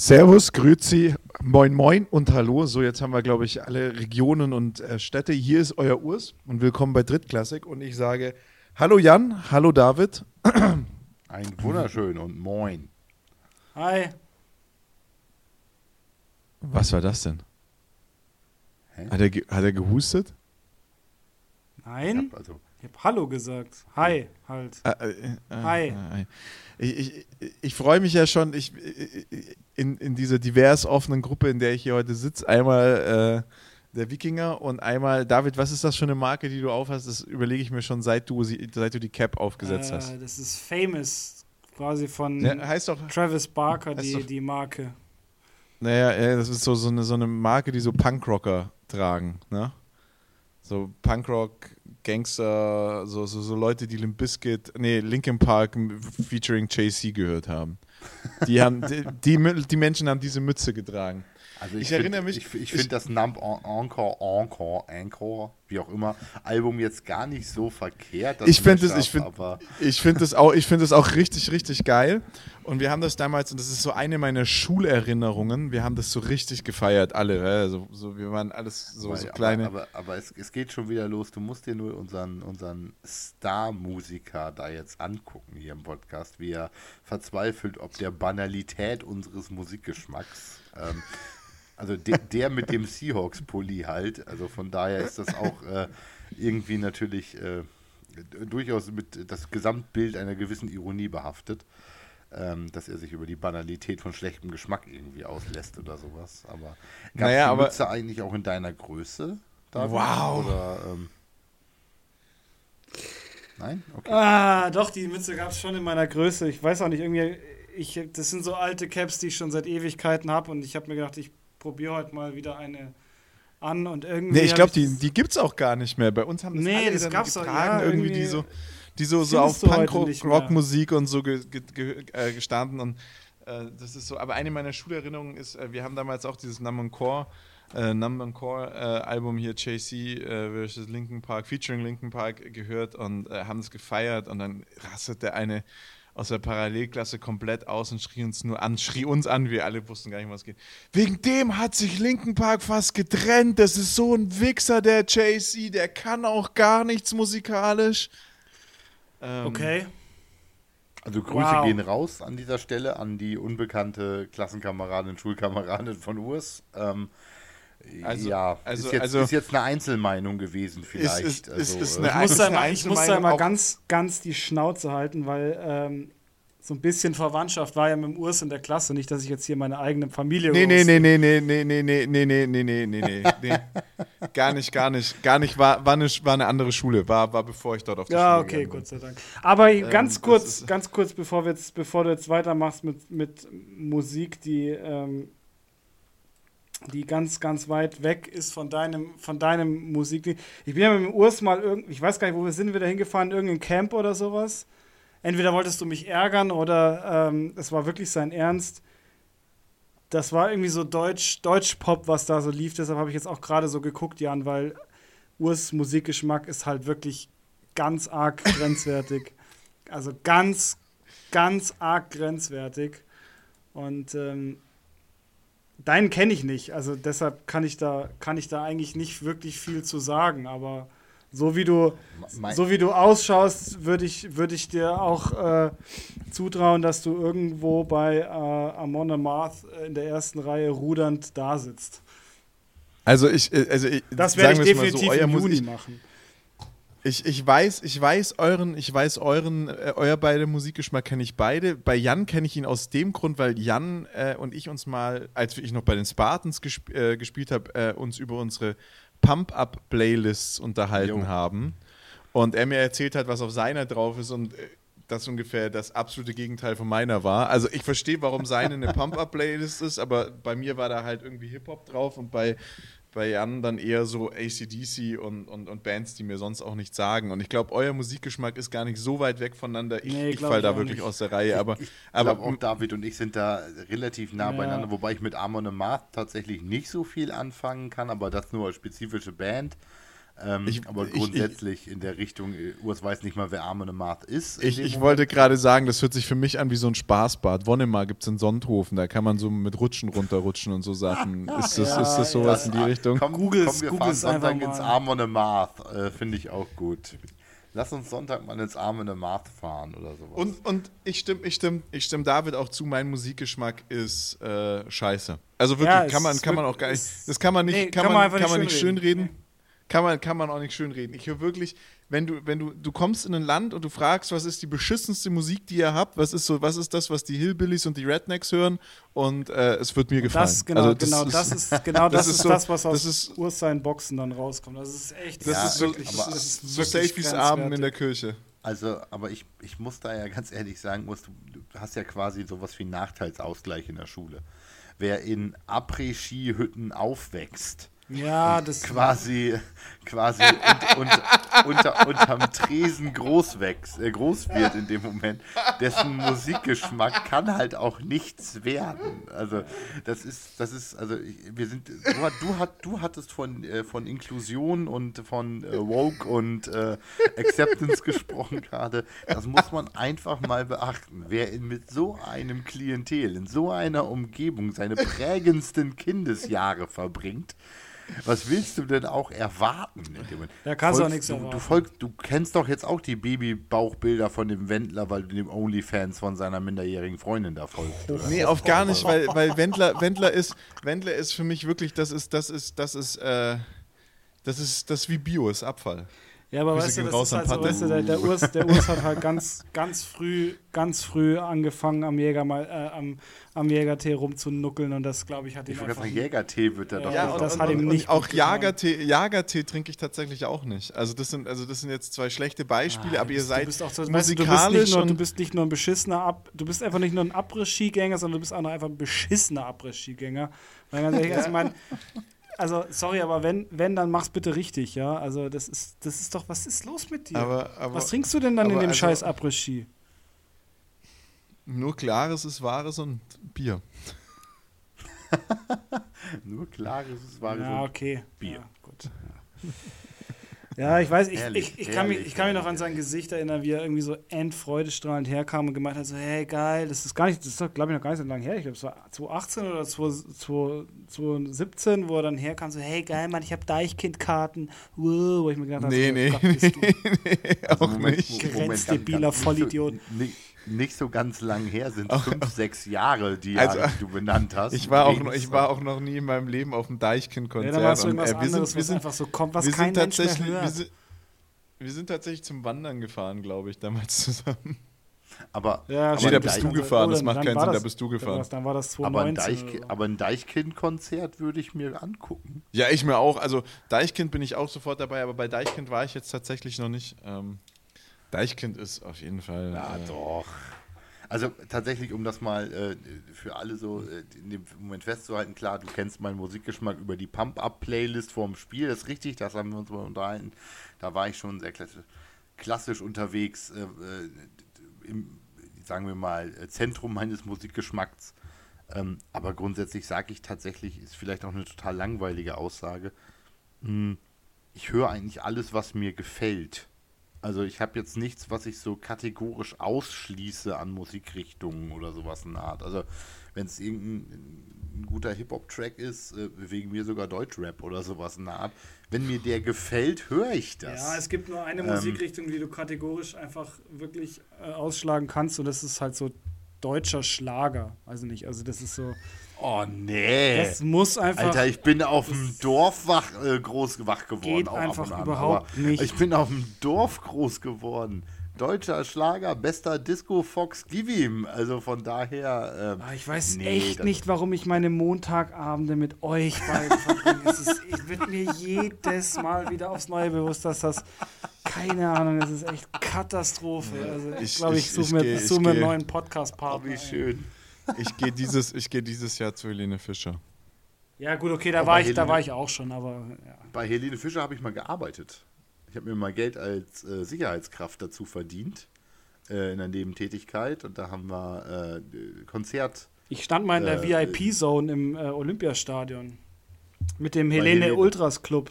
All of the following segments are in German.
Servus, Grüezi, moin moin und hallo. So, jetzt haben wir, glaube ich, alle Regionen und äh, Städte. Hier ist euer Urs und willkommen bei Drittklassik. Und ich sage Hallo Jan, hallo David. Ein wunderschön und moin. Hi. Was war das denn? Hat er, hat er gehustet? Nein. Ich habe hab Hallo gesagt. Hi, halt. Äh, äh, äh, Hi. Äh, ich, ich, ich freue mich ja schon ich, in, in dieser divers offenen Gruppe, in der ich hier heute sitze. Einmal äh, der Wikinger und einmal, David, was ist das für eine Marke, die du aufhast? Das überlege ich mir schon, seit du, seit du die Cap aufgesetzt hast. Das ist Famous, quasi von ja, doch, Travis Barker, die, doch, die Marke. Naja, ja, das ist so, so, eine, so eine Marke, die so Punkrocker tragen, ne? So Punkrock, Gangster, so, so, so Leute, die Limp Bizkit, nee, Linkin Park featuring JC gehört haben. Die, haben die, die, die Menschen haben diese Mütze getragen. Also ich, ich find, erinnere mich. Ich, ich finde das Nump Encore, Encore, Encore, wie auch immer, Album jetzt gar nicht so verkehrt. Ich finde es, ich finde, ich finde es auch, ich finde es auch richtig, richtig geil. Und wir haben das damals, und das ist so eine meiner Schulerinnerungen. Wir haben das so richtig gefeiert, alle. Also, so, wir waren alles so, so kleine. Aber, aber, aber es, es, geht schon wieder los. Du musst dir nur unseren, unseren Star-Musiker da jetzt angucken hier im Podcast, wie er verzweifelt, ob der Banalität unseres Musikgeschmacks. Ähm, also de, der mit dem Seahawks-Pulli halt. Also von daher ist das auch äh, irgendwie natürlich äh, durchaus mit das Gesamtbild einer gewissen Ironie behaftet. Ähm, dass er sich über die Banalität von schlechtem Geschmack irgendwie auslässt oder sowas. Aber gab naja, die aber Mütze eigentlich auch in deiner Größe? David? Wow. Oder, ähm, Nein? Okay. Ah, doch, die Mütze gab es schon in meiner Größe. Ich weiß auch nicht, irgendwie, ich, das sind so alte Caps, die ich schon seit Ewigkeiten habe und ich habe mir gedacht, ich probiere heute mal wieder eine an und irgendwie. Nee, ich glaube, die, die gibt es auch gar nicht mehr. Bei uns haben das nee, alle das gab's getragen, auch, ja, irgendwie, die so, die so, so auf Punk-Rock-Musik und so ge, ge, ge, äh, gestanden und äh, das ist so. Aber eine meiner Schulerinnerungen ist, äh, wir haben damals auch dieses Number Core. Äh, Number Core äh, Album hier JC äh, versus Linkin Park featuring Linkin Park gehört und haben es gefeiert und dann rastet der eine aus der Parallelklasse komplett aus und schrie uns nur an, schrie uns an, wir alle wussten gar nicht, was geht. Wegen dem hat sich Linken Park fast getrennt. Das ist so ein Wichser, der JC, der kann auch gar nichts musikalisch. Ähm, okay. Also Grüße wow. gehen raus an dieser Stelle an die unbekannte Klassenkameradin, Schulkameradin von Urs. Ähm, also, ja, also, ist, jetzt, also, ist jetzt eine Einzelmeinung gewesen vielleicht. Ist, ist, also, ist, ich, muss da ich muss da mal ganz, ganz die Schnauze halten, weil ähm, so ein bisschen Verwandtschaft war ja mit dem Urs in der Klasse. Nicht, dass ich jetzt hier meine eigene Familie Nee, nee, nee, nee, nee, nee, nee, nee, nee, nee, nee, nee, nee, nee. Gar nicht, gar nicht, gar nicht. War, war, eine, war eine andere Schule, war, war bevor ich dort auf der ja, Schule Ja, okay, Gott sei Dank. Aber ganz kurz, ganz kurz, bevor, wir jetzt, bevor du jetzt weitermachst mit, mit Musik, die ähm, die ganz, ganz weit weg ist von deinem, von deinem Musik. Ich bin ja mit dem Urs mal irgendwie, ich weiß gar nicht, wo wir sind, wir da hingefahren, irgendein Camp oder sowas. Entweder wolltest du mich ärgern oder ähm, es war wirklich sein Ernst. Das war irgendwie so Deutsch, Deutsch-Pop, was da so lief. Deshalb habe ich jetzt auch gerade so geguckt, Jan, weil Urs Musikgeschmack ist halt wirklich ganz arg grenzwertig. Also ganz, ganz arg grenzwertig. Und ähm, Deinen kenne ich nicht, also deshalb kann ich da kann ich da eigentlich nicht wirklich viel zu sagen, aber so wie du so wie du ausschaust, würde ich würde ich dir auch äh, zutrauen, dass du irgendwo bei äh, Amon Amarth in der ersten Reihe rudernd da sitzt. Also ich äh, also ich, das werde ich definitiv so, im Juni machen. Ich, ich weiß, ich weiß euren, ich weiß euren, äh, euer beide Musikgeschmack kenne ich beide. Bei Jan kenne ich ihn aus dem Grund, weil Jan äh, und ich uns mal, als ich noch bei den Spartans gesp äh, gespielt habe, äh, uns über unsere Pump-Up-Playlists unterhalten jo. haben. Und er mir erzählt hat, was auf seiner drauf ist und äh, das ungefähr das absolute Gegenteil von meiner war. Also ich verstehe, warum seine eine Pump-Up-Playlist ist, aber bei mir war da halt irgendwie Hip-Hop drauf und bei bei Jan dann eher so ACDC und, und, und Bands, die mir sonst auch nichts sagen. Und ich glaube, euer Musikgeschmack ist gar nicht so weit weg voneinander. Ich, nee, ich falle da wirklich nicht. aus der Reihe. Aber, ich, ich aber auch David und ich sind da relativ nah ja. beieinander, wobei ich mit Amon Amarth tatsächlich nicht so viel anfangen kann, aber das nur als spezifische Band. Ähm, Ich- aber ich- grundsätzlich in der Richtung, äh, Urs weiß nicht mal, wer Arme Marth ist. Ich, ich wollte gerade sagen, das hört sich für mich an wie so ein Spaßbad. Wonnemar gibt es in Sonthofen, da kann man so mit Rutschen runterrutschen und so Sachen. Ist das, Ja, ist das sowas ja. in die Richtung? Komm, Google's- komm, wir fahren Sonntag ins mal. Arm on a Marth. Äh, Finde ich auch gut. Lass uns Sonntag mal ins Arm on a Marth fahren oder sowas. Und, und ich stimme ich stimm, ich stimm David auch zu, mein Musikgeschmack ist äh, scheiße. Also wirklich, Ja, kann man, kann man auch gar nicht, das kann man nicht, Nee, kann, kann man man, einfach kann nicht man nicht schönreden. schönreden. Kann man, kann man auch nicht schönreden. Ich höre wirklich, wenn du, wenn du, du kommst in ein Land und du fragst, was ist die beschissenste Musik, die ihr habt, was ist so, was ist das, was die Hillbillies und die Rednecks hören und äh, es wird mir gefallen. Das, genau, Also genau, das ist, genau das, ist, so- das, was aus das ist- Urs seinen Boxen dann rauskommt. Das ist echt, Das Ja, ist so, wirklich, aber das ist so wirklich safe wie's Abend in der. Kirche. Also, aber ich, ich muss da ja ganz ehrlich sagen, du, du hast ja quasi sowas wie einen Nachteilsausgleich in der Schule. Wer in Après-Ski-Hütten aufwächst, Ja, das quasi, quasi und, und, unter, unterm Tresen groß, wächst, äh, groß wird in dem Moment, dessen Musikgeschmack kann halt auch nichts werden. Also das ist, das ist, also wir sind, du, du, hat, du hattest von, äh, von Inklusion und von äh, Woke und äh, Acceptance gesprochen gerade. Das muss man einfach mal beachten. Wer in, mit so einem Klientel, in so einer Umgebung seine prägendsten Kindesjahre verbringt, was willst du denn auch erwarten? Da kannst du auch Folgst nichts du, erwarten. Du, folgst, du kennst doch jetzt auch die Babybauchbilder von dem Wendler, weil du dem Onlyfans von seiner minderjährigen Freundin da folgst. oder? Nee, auf gar nicht, weil, weil Wendler, Wendler ist, Wendler ist für mich wirklich, das ist, das ist, das ist, äh, das ist, das ist wie Bio, ist Abfall. Ja, aber Grüße weißt du, das ist halt so, weißt du, der, der, Urs, der Urs hat halt ganz, ganz früh, ganz früh angefangen am Jäger mal, äh, am, am Jägertee rumzunuckeln und das, glaube ich, hat ihn Ich einfach sagen, Jägertee wird da Ja, doch ja, nicht und das auf- hat ihm nicht auch getan. Jagertee, Jagertee trinke ich tatsächlich auch nicht. Also das sind, also das sind jetzt zwei schlechte Beispiele, Ah, aber ihr seid du bist auch so, weißt du, musikalisch du bist nicht nur, du und bist nicht nur ein beschissener Ab, du bist einfach nicht nur ein Abriss-Skigänger, sondern du bist auch noch einfach ein beschissener Abriss-Skigänger. Weil ganz ehrlich, also, ich mein, also sorry, aber wenn, wenn, dann mach's bitte richtig, ja. Also das ist, das ist doch, was ist los mit dir? aber, aber was trinkst du denn dann in dem also- scheiß Abriss-Ski? nur Klares ist Wahres und Bier. Nur klares, es war Ja, okay. Bier. Ja, gut. Ja, ich weiß, ich, Herrlich, ich, ich, kann mich, herrlich, ich kann mich noch herrlich. an sein Gesicht erinnern, wie er irgendwie so endfreudestrahlend herkam und gemeint hat, so, hey, geil, das ist gar nicht, das ist doch, glaube ich, noch gar nicht so lange her. Ich glaube, es war 2018 oder 2017, wo er dann herkam, so, hey, geil, Mann, ich habe Deichkind-Karten. Wo ich mir gedacht habe, Nee, so, nee, Gott, bist du Also auch Moment, nicht. Moment, Grenzdebiler Vollidiot. Nicht, nicht so ganz lang her, sind fünf, sechs Jahre, die, Also, Jahre, die du benannt hast. Ich war, auch noch, ich war auch noch nie in meinem Leben auf dem Ja, Deichkind-Konzert. es und, äh, wir sind, anderes, wir was sind, einfach so kommt, was wir kein sind Mensch mehr tatsächlich, wir hört. sind, wir sind tatsächlich zum Wandern gefahren, glaube ich, damals zusammen. Aber, Ja, aber, Nee, da bist Deich- du gefahren, das dann- macht keinen war Sinn, das- da bist du gefahren. Dann war das aber ein, 2019 Deich, aber ein Deichkind-Konzert würde ich mir angucken. Ja, ich mir auch. Also Deichkind bin ich auch sofort dabei, aber bei Deichkind war ich jetzt tatsächlich noch nicht. Ähm, Deichkind ist auf jeden Fall. Ja, äh, doch. Also tatsächlich, um das mal äh, für alle so äh, in dem Moment festzuhalten, klar, du kennst meinen Musikgeschmack über die Pump-Up-Playlist vorm Spiel, das ist richtig, das haben wir uns mal unterhalten. Da war ich schon sehr klassisch, unterwegs, äh, äh, im, sagen wir mal, äh, Zentrum meines Musikgeschmacks. Ähm, aber grundsätzlich sage ich tatsächlich, ist vielleicht auch eine total langweilige Aussage. Hm, ich höre eigentlich alles, was mir gefällt. Also ich habe jetzt nichts, was ich so kategorisch ausschließe an Musikrichtungen oder sowas in der Art. Also wenn es irgendein ein guter Hip-Hop-Track ist, äh, wegen mir sogar Deutschrap oder sowas in der Art, wenn mir der gefällt, höre ich das. Ja, es gibt nur eine Ähm, Musikrichtung, die du kategorisch einfach wirklich äh, ausschlagen kannst und das ist halt so deutscher Schlager. Also nicht, also das ist so, oh nee. das muss einfach, Alter, ich bin auf dem Dorf wach, äh, groß wach geworden. Geht einfach an, überhaupt nicht. Ich bin auf dem Dorf groß geworden. Deutscher Schlager, bester Disco Fox, gib ihm. Also von daher. ähm, Ah, ich weiß nee, echt nicht, warum ich meine Montagabende mit euch beiden verbringe. es ist, ich wird mir jedes Mal wieder aufs Neue bewusst, dass das, keine Ahnung, das ist echt Katastrophe. Also ich glaube, ich, ich- suche ich mir, geh- ich ich suche mir einen neuen Oh, Podcast-Partner. wie schön. Ich gehe dieses, ich geh dieses Jahr zu Helene Fischer. Ja gut, okay, da Aber war, ich, da Helene- war ich auch schon, aber ja. Bei Helene Fischer habe ich mal gearbeitet. Ich habe mir mal Geld als äh, Sicherheitskraft dazu verdient. Äh, in der Nebentätigkeit. Und da haben wir äh, Konzert. Ich stand mal in der Äh, VIP-Zone im äh, Olympiastadion. Mit dem Helene Helene. Ultras Club.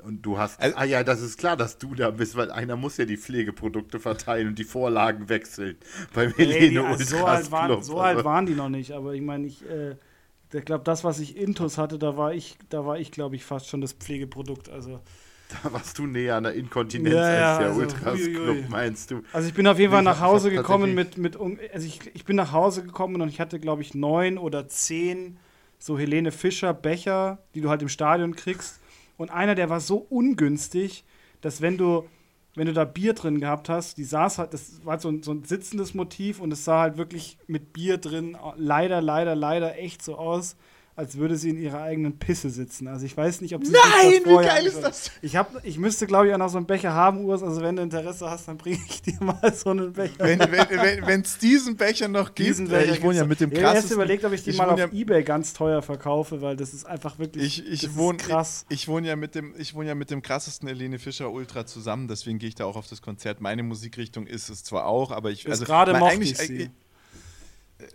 Und du hast, also, ah ja, das ist klar, dass du da bist, weil einer muss ja die Pflegeprodukte verteilen und die Vorlagen wechseln. Bei Helene also so, alt waren, so alt waren die noch nicht, aber ich meine, ich, äh, ich glaube, das, was ich Intus hatte, da war ich, da war ich, glaube ich, fast schon das Pflegeprodukt. Also da warst du näher an der Inkontinenz ja, als der also, Ultras Club, meinst du? Also ich bin auf jeden Fall nach Hause gekommen mit, mit also ich, ich bin nach Hause gekommen und ich hatte, glaube ich, neun oder zehn so Helene Fischer Becher, die du halt im Stadion kriegst. Und einer, der war so ungünstig, dass wenn du, wenn du da Bier drin gehabt hast, die saß halt, das war so ein, so ein sitzendes Motiv und es sah halt wirklich mit Bier drin leider, leider, leider echt so aus, als würde sie in ihrer eigenen Pisse sitzen. Also ich weiß nicht, ob sie Nein, wie geil ist das? Ich, hab, ich müsste, glaube ich, auch noch so einen Becher haben, Urs. Also wenn du Interesse hast, dann bringe ich dir mal so einen Becher. Wenn es wenn, wenn, diesen Becher noch gibt, diesen Becher äh, ich wohne ja mit dem krassesten... Ich habe erst überlegt, ob ich die ich mal auf ja, Ebay ganz teuer verkaufe, weil das ist einfach wirklich ich, ich wohne, krass. Ich, ich, wohne ja mit dem, ich wohne ja mit dem krassesten Helene Fischer Ultra zusammen, deswegen gehe ich da auch auf das Konzert. Meine Musikrichtung ist es zwar auch, aber ich... Also, gerade mochte ich sie.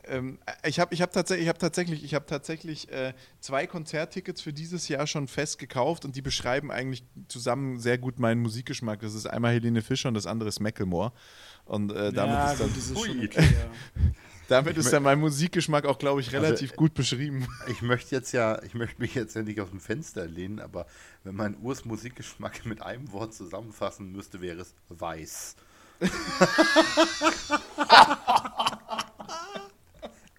Ähm, ich habe ich hab tatsächlich, ich hab tatsächlich, ich hab tatsächlich äh, zwei Konzerttickets für dieses Jahr schon fest gekauft und die beschreiben eigentlich zusammen sehr gut meinen Musikgeschmack. Das ist einmal Helene Fischer und das andere ist Macklemore. Und äh, damit ja, ist dann. Ist okay, ja. damit ist dann mein Musikgeschmack auch, glaube ich, relativ also, gut beschrieben. Ich möchte jetzt ja, ich möchte mich jetzt ja nicht aus dem Fenster lehnen, aber wenn mein Urs Musikgeschmack mit einem Wort zusammenfassen müsste, wäre es weiß.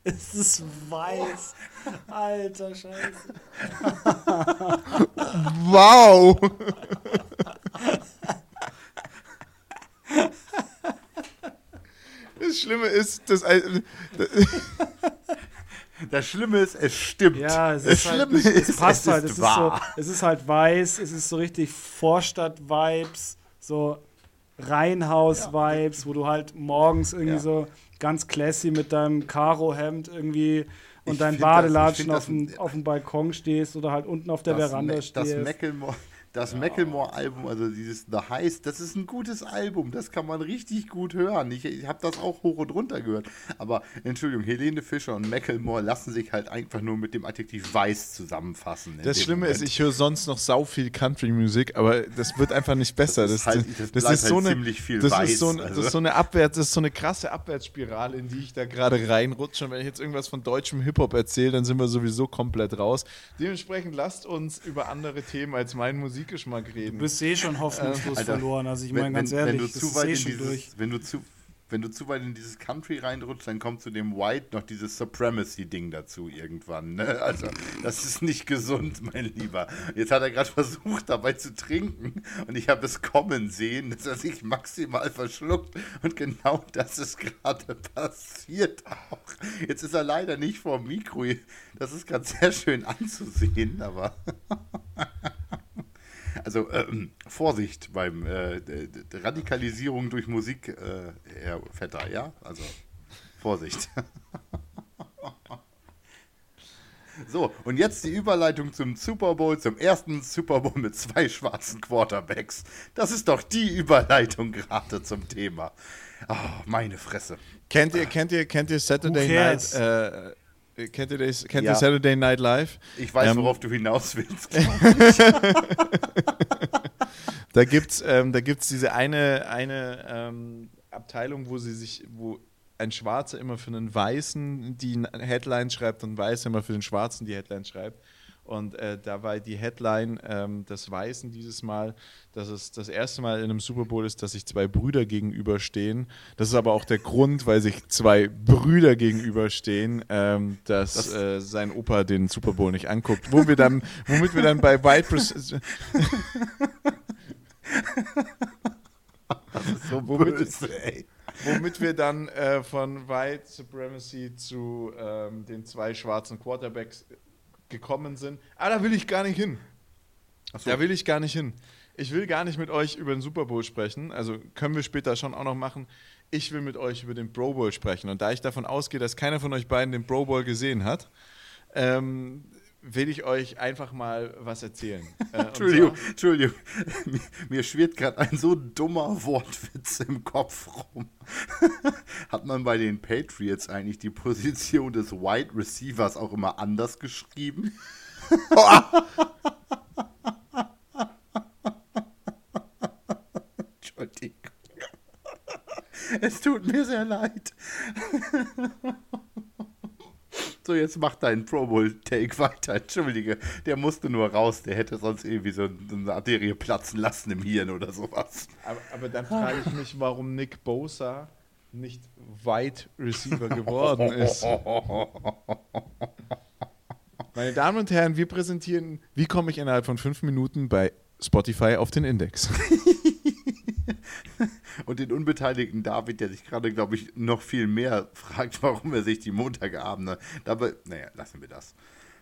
Es ist weiß. Alter Scheiße. wow. Das Schlimme ist, dass. Das Schlimme ist, es stimmt. Ja, es, ist halt, es, es passt es halt. Es ist, so, es ist halt weiß, es ist so richtig Vorstadt-Vibes, so Reihenhaus-Vibes, ja. wo du halt morgens irgendwie ja. so ganz classy mit deinem Karo-Hemd irgendwie und deinen Badelatschen auf, dem, auf dem Balkon stehst oder halt unten auf der Veranda stehst. Das Mecklenburg das ja. Macklemore-Album, also dieses The Heist, das ist ein gutes Album. Das kann man richtig gut hören. Ich, ich habe das auch hoch und runter gehört. Aber Entschuldigung, Helene Fischer und Macklemore lassen sich halt einfach nur mit dem Adjektiv weiß zusammenfassen. Das Schlimme Moment. ist, ich höre sonst noch sau viel Country-Musik, aber das wird einfach nicht besser. Das, halt, das, das ist, halt so eine, das weiß, ist so, ein, also. das ist so eine Abwärts, das ist so eine krasse Abwärtsspirale, in die ich da gerade reinrutsche. Und wenn ich jetzt irgendwas von deutschem Hip-Hop erzähle, dann sind wir sowieso komplett raus. Dementsprechend lasst uns über andere Themen als mein Musik Musikgeschmack reden. Du bist eh schon hoffnungslos Alter, verloren. Also ich meine ganz wenn, ehrlich, wenn du zu weit eh in dieses, durch. Wenn du zu wenn du zu weit in dieses Country reinrutschst, dann kommt zu dem White noch dieses Supremacy-Ding dazu irgendwann. Ne? Also, das ist nicht gesund, mein Lieber. Jetzt hat er gerade versucht, dabei zu trinken und ich habe es kommen sehen, dass er sich maximal verschluckt und genau das ist gerade passiert auch. Jetzt ist er leider nicht vor dem Mikro. Das ist gerade sehr schön anzusehen, aber. Also ähm, Vorsicht beim äh, Radikalisierung durch Musik, äh, Herr Vetter, ja? Also Vorsicht. so, und jetzt die Überleitung zum Super Bowl, zum ersten Super Bowl mit zwei schwarzen Quarterbacks. Das ist doch die Überleitung gerade zum Thema. Oh, meine Fresse. Kennt ihr, kennt ihr, kennt ihr Saturday Night? Äh, Kennt ihr, das, kennt ja. ihr Saturday Night Live? Ich weiß, ähm, worauf du hinaus willst. da gibt es ähm, diese eine, eine ähm, Abteilung, wo sie sich, wo ein Schwarzer immer für einen Weißen die Headline schreibt und ein Weißer immer für den Schwarzen die Headline schreibt. Und äh, da war die Headline ähm, des Weißen dieses Mal, dass es das erste Mal in einem Super Bowl ist, dass sich zwei Brüder gegenüberstehen. Das ist aber auch der Grund, weil sich zwei Brüder gegenüberstehen, ähm, dass das äh, sein Opa den Super Bowl nicht anguckt. Wo wir dann, womit wir dann bei White Pres Das ist so womit, böse, ey. Womit wir dann äh, von White Supremacy zu ähm, den zwei schwarzen Quarterbacks gekommen sind. Ah, da will ich gar nicht hin. So. Da will ich gar nicht hin. Ich will gar nicht mit euch über den Super Bowl sprechen. Also können wir später schon auch noch machen. Ich will mit euch über den Pro Bowl sprechen. Und da ich davon ausgehe, dass keiner von euch beiden den Pro Bowl gesehen hat, ähm, will ich euch einfach mal was erzählen. Äh, Entschuldigung, Entschuldigung. Mir, mir schwirrt gerade ein so dummer Wortwitz im Kopf rum. Hat man bei den Patriots eigentlich die Position des Wide Receivers auch immer anders geschrieben? Entschuldigung. Es tut mir sehr leid. So, jetzt mach deinen Pro Bowl-Take weiter. Entschuldige, der musste nur raus. Der hätte sonst irgendwie so eine Arterie platzen lassen im Hirn oder sowas. Aber, aber dann frage ich mich, warum Nick Bosa nicht Wide Receiver geworden ist. Meine Damen und Herren, wir präsentieren, wie komme ich innerhalb von fünf Minuten bei Spotify auf den Index. und den unbeteiligten David, der sich gerade, glaube ich, noch viel mehr fragt, warum er sich die Montagabende dabei. Naja, lassen wir das.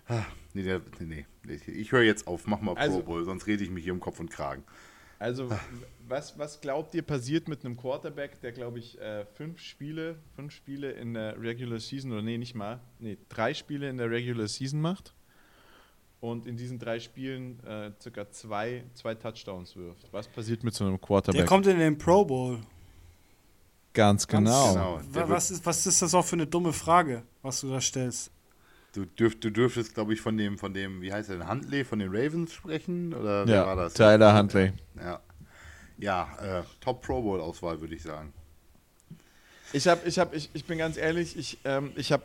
Ah, nee, nee, nee, ich höre jetzt auf, mach mal also, Pro Bowl, sonst rede ich mich hier um Kopf und Kragen. Also, was, was glaubt ihr passiert mit einem Quarterback, der, glaube ich, äh, fünf Spiele, fünf Spiele in der Regular Season, oder nee, nicht mal, nee, drei Spiele in der Regular Season macht und in diesen drei Spielen äh, circa zwei, zwei Touchdowns wirft? Was passiert mit so einem Quarterback? Der kommt in den Pro Bowl. Ganz genau. Ganz genau. Was, ist, was ist das auch für eine dumme Frage, was du da stellst? Du, dürf, du dürftest, glaube ich, von dem, von dem, wie heißt er denn, Huntley, von den Ravens sprechen? Oder ja, war das? Tyler Huntley. Ja, ja äh, Top Pro Bowl-Auswahl, würde ich sagen. Ich, hab, ich, hab, ich, ich bin ganz ehrlich, ich, ähm, ich habe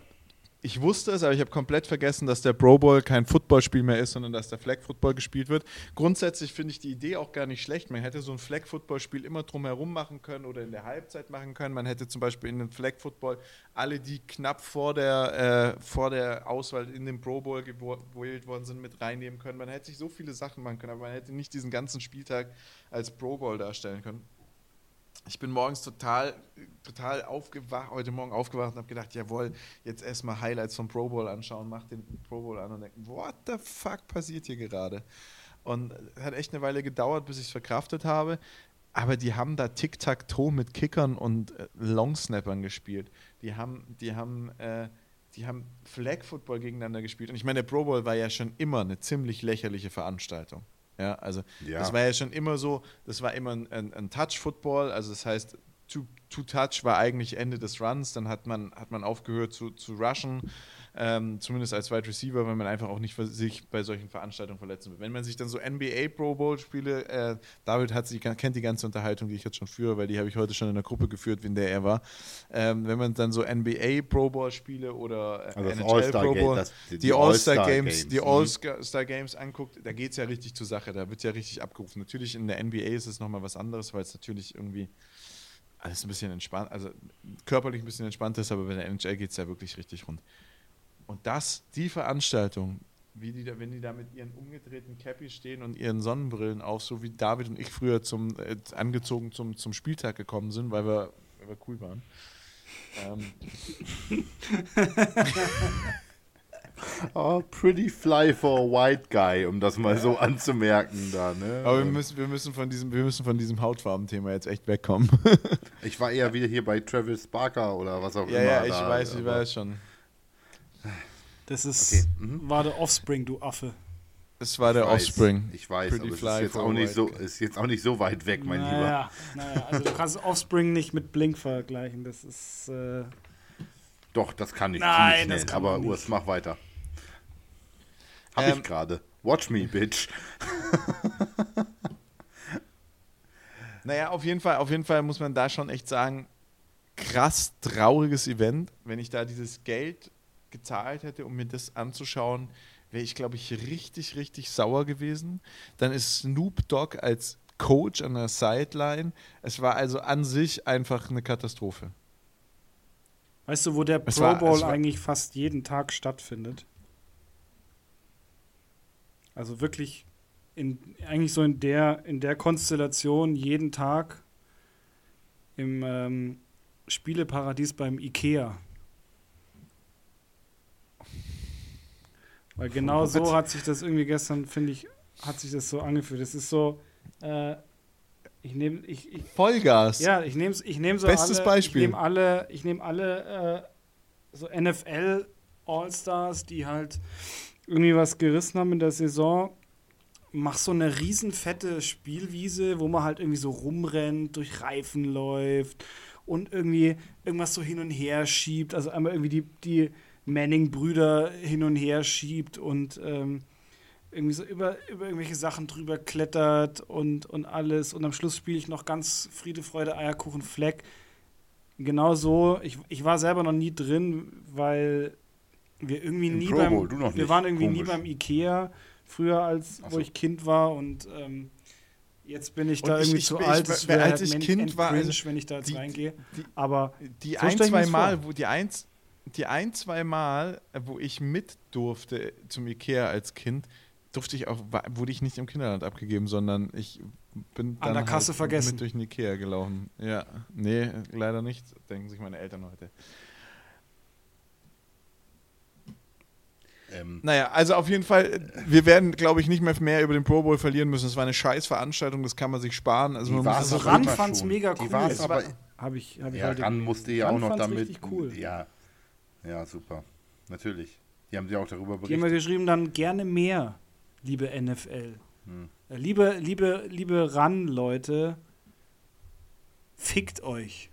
ich wusste es, aber ich habe komplett vergessen, dass der Pro Bowl kein Footballspiel mehr ist, sondern dass der Flag Football gespielt wird. Grundsätzlich finde ich die Idee auch gar nicht schlecht. Man hätte so ein Flag Football Spiel immer drumherum machen können oder in der Halbzeit machen können. Man hätte zum Beispiel in den Flag Football alle, die knapp vor der, äh, vor der Auswahl in den Pro Bowl gewählt worden sind, mit reinnehmen können. Man hätte sich so viele Sachen machen können, aber man hätte nicht diesen ganzen Spieltag als Pro Bowl darstellen können ich bin morgens total, total aufgewacht, heute Morgen aufgewacht und habe gedacht, jawohl, jetzt erstmal Highlights vom Pro Bowl anschauen, mach den Pro Bowl an und denke, what the fuck passiert hier gerade? Und es hat echt eine Weile gedauert, bis ich es verkraftet habe. Aber die haben da Tic-Tac-Toe mit Kickern und äh, Longsnappern gespielt. Die haben, die haben, äh, die haben Flag Football gegeneinander gespielt. Und ich meine, der Pro Bowl war ja schon immer eine ziemlich lächerliche Veranstaltung. Ja, also ja. das war ja schon immer so, das war immer ein, ein, ein Touch-Football, also das heißt, Two-Touch war eigentlich Ende des Runs, dann hat man, hat man aufgehört zu, zu rushen ähm, zumindest als Wide Receiver, weil man einfach auch nicht sich bei solchen Veranstaltungen verletzen will. Wenn man sich dann so NBA Pro Bowl Spiele, äh, David hat sich, kennt die ganze Unterhaltung, die ich jetzt schon führe, weil die habe ich heute schon in der Gruppe geführt, in der er war. Ähm, wenn man dann so NBA Pro Bowl Spiele oder äh, also NHL Pro Bowl, das, die, die All-Star Games, Games, die mhm. All-Star Games anguckt, da geht es ja richtig zur Sache, da wird ja richtig abgerufen. Natürlich in der NBA ist es nochmal was anderes, weil es natürlich irgendwie alles ein bisschen entspannt, also körperlich ein bisschen entspannt ist, aber bei der NHL geht es ja wirklich richtig rund. Und das, die Veranstaltung, wie die da, wenn die da mit ihren umgedrehten Cappy stehen und ihren Sonnenbrillen auf, so wie David und ich früher zum, äh, angezogen zum, zum Spieltag gekommen sind, weil wir, weil wir cool waren. Ähm. oh, pretty fly for a white guy, um das mal so anzumerken da, ne? Aber wir müssen, wir müssen von diesem, wir müssen von diesem Hautfarben-Thema jetzt echt wegkommen. ich war eher wieder hier bei Travis Barker oder was auch ja, immer. Ja, ich da, weiß, ich weiß schon. Das ist, okay. mhm. war der Offspring, du Affe. Es war der ich Offspring. Ich weiß, Pretty aber es ist jetzt, auch nicht so, ist jetzt auch nicht so weit weg, mein naja, Lieber. Naja, also du kannst Offspring nicht mit Blink vergleichen. Das ist. Äh Doch, das kann ich Nein, das kann aber Urs, mach weiter. Hab ähm, ich gerade. Watch me, bitch. naja, auf jeden Fall, auf jeden Fall muss man da schon echt sagen, krass trauriges Event, wenn ich da dieses Geld gezahlt hätte, um mir das anzuschauen, wäre ich, glaube ich, richtig, richtig sauer gewesen. Dann ist Snoop Dogg als Coach an der Sideline. Es war also an sich einfach eine Katastrophe. Weißt du, wo der es Pro war, Bowl eigentlich fast jeden Tag stattfindet? Also wirklich in, eigentlich so in der, in der Konstellation jeden Tag im ähm, Spieleparadies beim Ikea. Weil genau so hat sich das irgendwie gestern, finde ich, hat sich das so angefühlt. Es ist so, äh, ich nehme, ich, ich, Vollgas. Ja, ich nehme ich nehm so Bestes alle, Beispiel. Ich nehme alle, ich nehme alle äh, so NFL All-Stars, die halt irgendwie was gerissen haben in der Saison. Mach so eine riesenfette Spielwiese, wo man halt irgendwie so rumrennt, durch Reifen läuft und irgendwie irgendwas so hin und her schiebt. Also einmal irgendwie die, die Manning-Brüder hin und her schiebt und ähm, irgendwie so über, über irgendwelche Sachen drüber klettert und, und alles. Und am Schluss spiele ich noch ganz Friede, Freude, Eierkuchen, Fleck. genau so. Ich, ich war selber noch nie drin, weil wir irgendwie Im nie Pro beim, Bowl, du noch wir nicht. waren irgendwie nie Komisch. beim Ikea früher, als Ach wo so. ich Kind war und ähm, jetzt bin ich Und da ich- irgendwie ich- zu ich- alt. Es als wäre ich halt Kind war, cringe, also wenn ich da jetzt die- reingehe. die- Aber Die So ein, ich zwei Mal, vor. wo die eins, die ein, zwei Mal, äh, wo ich mit durfte zum Ikea als Kind, durfte ich auch, wurde ich nicht im Kinderland abgegeben, sondern ich bin dann der Kasse halt vergessen. mit durch den Ikea gelaufen. Ja, nee, leider nicht, denken sich meine Eltern heute. Ähm, Naja, also auf jeden Fall, wir werden, glaube ich, nicht mehr mehr über den Pro Bowl verlieren müssen. Es war eine scheiß Veranstaltung, das kann man sich sparen. Also Die man war's also es Ran fand's schon. mega Die cool. war's Es aber- Habe ich, hab ich ja, heute. ran musste ja auch noch damit. richtig cool. Ja, ja, super. Natürlich. Die haben ja auch darüber Die haben berichtet. mir geschrieben, dann gerne mehr, liebe NFL. Hm. Äh, Liebe, liebe, liebe RAN-Leute, fickt euch.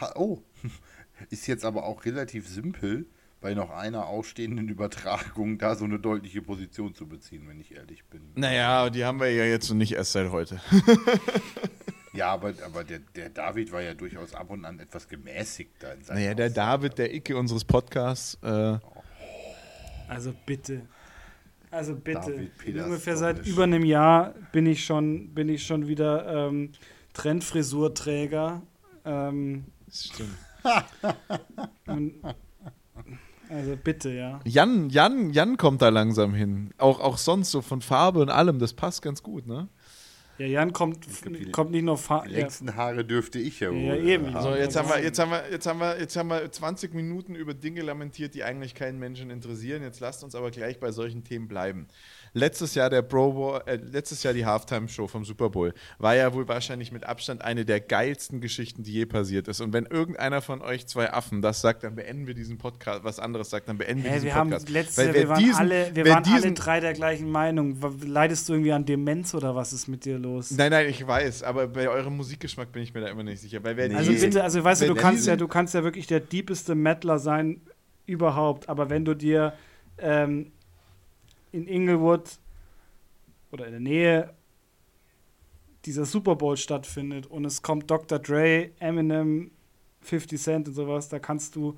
Ha, oh, ist jetzt aber auch relativ simpel, bei noch einer ausstehenden Übertragung da so eine deutliche Position zu beziehen, wenn ich ehrlich bin. Naja, die haben wir ja jetzt nicht erst seit heute. Ja, aber, aber der, der David war ja durchaus ab und an etwas gemäßigter in Naja, der Aussagen. David, der Icke unseres Podcasts, äh, Also bitte. Also bitte. Ungefähr seit über einem Jahr bin ich schon, bin ich schon wieder ähm, Trendfrisurträger. Ähm, stimmt. also bitte, ja. Jan, Jan, Jan kommt da langsam hin. Auch, auch sonst so von Farbe und allem, das passt ganz gut, ne? Ja, Jan kommt, kommt nicht nur Fa Die ja. längsten Haare dürfte ich ja wohl. Ja, eben. haben. So, jetzt haben, wir, jetzt, haben wir, jetzt, haben wir, jetzt haben wir 20 Minuten über Dinge lamentiert, die eigentlich keinen Menschen interessieren. Jetzt lasst uns aber gleich bei solchen Themen bleiben. Letztes Jahr der Pro Bowl, äh, letztes Jahr die Halftime-Show vom Super Bowl war ja wohl wahrscheinlich mit Abstand eine der geilsten Geschichten, die je passiert ist. Und wenn irgendeiner von euch zwei Affen das sagt, dann beenden wir diesen Podcast. Was anderes sagt, dann beenden wir diesen wir haben Podcast. letztes Weil Jahr, wer wir waren, diesen- alle, wir waren alle diesen- drei der gleichen Meinung. Leidest du irgendwie an Demenz oder was ist mit dir los? Nein, nein, ich weiß, aber bei eurem Musikgeschmack bin ich mir da immer nicht sicher. Weil Nee. Also diesen- bitte, also weißt du, du kannst ja, du kannst ja wirklich der diepeste Mettler sein überhaupt, aber wenn du dir ähm, in Inglewood oder in der Nähe dieser Super Bowl stattfindet und es kommt Dr. Dre, Eminem, 50 Cent und sowas, da kannst du,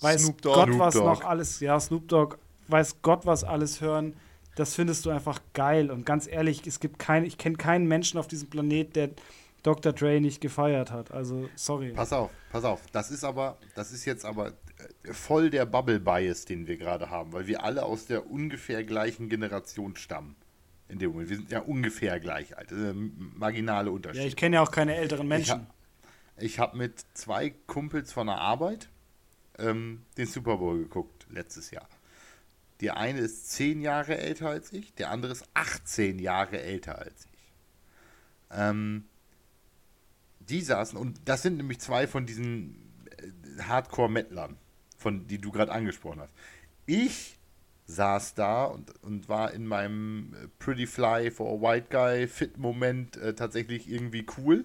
weiß Snoop Dogg. Gott Snoop was Dogg. noch alles, ja, Snoop Dogg, weiß Gott was alles hören, das findest du einfach geil und ganz ehrlich, es gibt kein, ich kenne keinen Menschen auf diesem Planet, der Dr. Dre nicht gefeiert hat, also sorry. Pass auf, pass auf. Das ist aber, das ist jetzt aber voll der Bubble-Bias, den wir gerade haben, weil wir alle aus der ungefähr gleichen Generation stammen. In dem Moment. Wir sind ja ungefähr gleich alt. Das ist ein marginale Unterschied. Ja, ich kenne ja auch keine älteren Menschen. Ich habe mit zwei Kumpels von der Arbeit ähm, den Super Bowl geguckt letztes Jahr. Der eine ist zehn Jahre älter als ich, der andere ist 18 Jahre älter als ich. Ähm, die saßen, und das sind nämlich zwei von diesen äh, Hardcore-Mettlern, von die du gerade angesprochen hast. Ich saß da und, und war in meinem äh, Pretty Fly for a White Guy Fit-Moment äh, tatsächlich irgendwie cool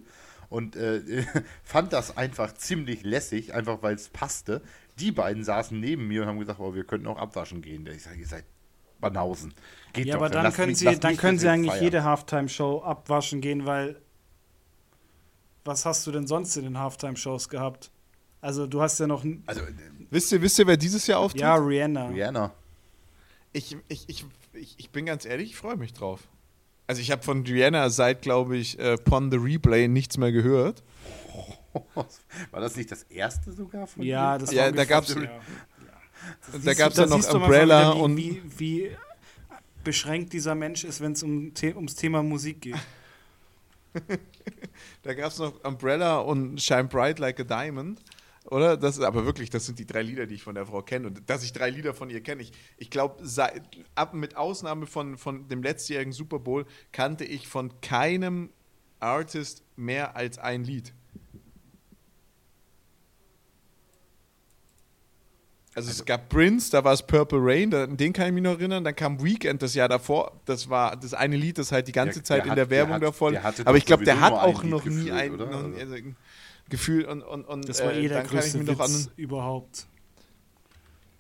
und äh, fand das einfach ziemlich lässig, einfach weil es passte. Die beiden saßen neben mir und haben gesagt, oh, wir könnten auch abwaschen gehen. Ich sage, ihr seid Banausen. Geht Ja, doch, aber dann lasst können mich- sie, dann können sie eigentlich feiern. jede Halftime-Show abwaschen gehen, weil was hast du denn sonst in den Halftime-Shows gehabt? Also du hast ja noch Also, äh, Wisst ihr, wisst ihr, wer dieses Jahr auftritt? ja Rihanna. Rihanna. Ich, ich, ich, ich, ich bin ganz ehrlich, ich freue mich drauf. Also ich habe von Rihanna seit, glaube ich, äh, Pon the Replay nichts mehr gehört. War das nicht das erste sogar von Ja, das Ja, war da gab's- ungefähr- Da gab es dann noch siehst du mal, Umbrella wie, und wie, wie beschränkt dieser Mensch ist, wenn es um, ums Thema Musik geht. da gab es noch Umbrella und Shine Bright Like a Diamond. Oder? Das ist aber wirklich, das sind die drei Lieder, die ich von der Frau kenne. Und dass ich drei Lieder von ihr kenne, ich, ich glaube, mit Ausnahme von, von dem letztjährigen Super Bowl kannte ich von keinem Artist mehr als ein Lied. Also es gab Prince, da war es Purple Rain, da, den kann ich mich noch erinnern. Dann kam Weekend das Jahr davor. Das war das eine Lied, das halt die ganze Der- Zeit der in hat- der der Werbung hat- davon. der Aber ich glaube, der hat auch noch nie ein, Gefühl und, und, und Das war äh, eh der dann kann ich größte mich noch an. überhaupt.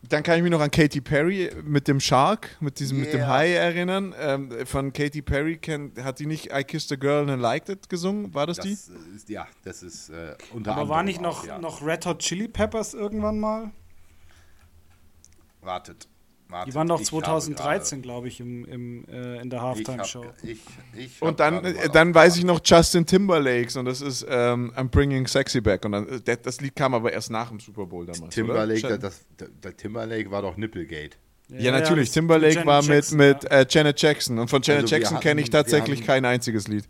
Dann kann ich mich noch an Katy Perry mit dem Shark, mit diesem mit dem Yeah. Hai erinnern. Ähm, von Katy Perry kennt, hat die nicht I Kissed a Girl and I Liked It gesungen? War das, die? Das ist, ja, das ist äh, unter Aber anderem war nicht auch, noch, ja. noch Red Hot Chili Peppers irgendwann mal? Wartet. Wartet. Die waren doch ich habe 2013, glaube ich, im, im, äh, in der Halftime-Show. Und dann, äh, dann weiß ich noch Justin Timberlakes und das ist ähm, I'm Bringing Sexy Back. Und dann, äh, das, das Lied kam aber erst nach dem Super Bowl damals. Timberlake, oder? das, das, der Timberlake war doch Nipplegate. Ja, natürlich. das- Timberlake war mit, Jackson, mit ja. äh, Janet Jackson. Und von Janet Also Jackson kenne ich tatsächlich hatten- kein einziges Lied.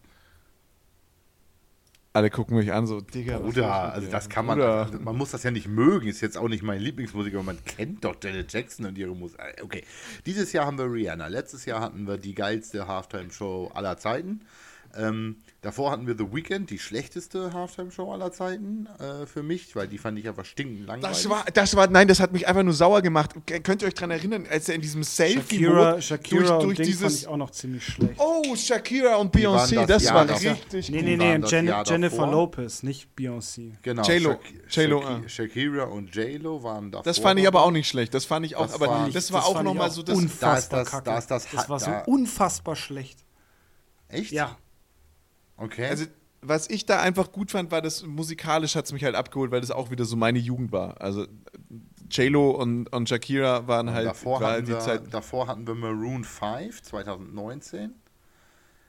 Alle gucken mich an, so, Digga. Bruder, also das kann man, Bruder. also man muss das ja nicht mögen, ist jetzt auch nicht meine Lieblingsmusik, aber man kennt doch Janet Jackson und ihre Musik. Okay, dieses Jahr haben wir Rihanna, letztes Jahr hatten wir die geilste Halftime-Show aller Zeiten. Ähm, davor hatten wir The Weeknd, die schlechteste Halftime-Show aller Zeiten äh, für mich, weil die fand ich einfach stinkend langweilig. Das war, das war, nein, das hat mich einfach nur sauer gemacht. Könnt ihr euch daran erinnern, als er in diesem Shakira, Selfie-Mode Shakira durch, und durch fand dieses. ich auch noch ziemlich schlecht. Oh, Shakira und Beyoncé, das das, war davor. richtig nee, gut. nee, nee, das Jen Jennifer. Lopez, nicht Beyoncé. Genau, J-Lo. Shak- J-Lo, Shaki- ah. Shakira und J-Lo waren davor. Das fand ich aber auch nicht schlecht. Das fand ich auch, Das aber war- das war auch fand nochmal so das. unfassbar Da ist das- kacke. da ist das das war so da- unfassbar schlecht. Echt? Ja. Okay. Also, was ich da einfach gut fand, war das musikalisch hat es mich halt abgeholt, weil das auch wieder so meine Jugend war. Also J-Lo und, und Shakira waren halt, davor, war hatten die wir, Zeit. davor hatten wir Maroon 5 2019.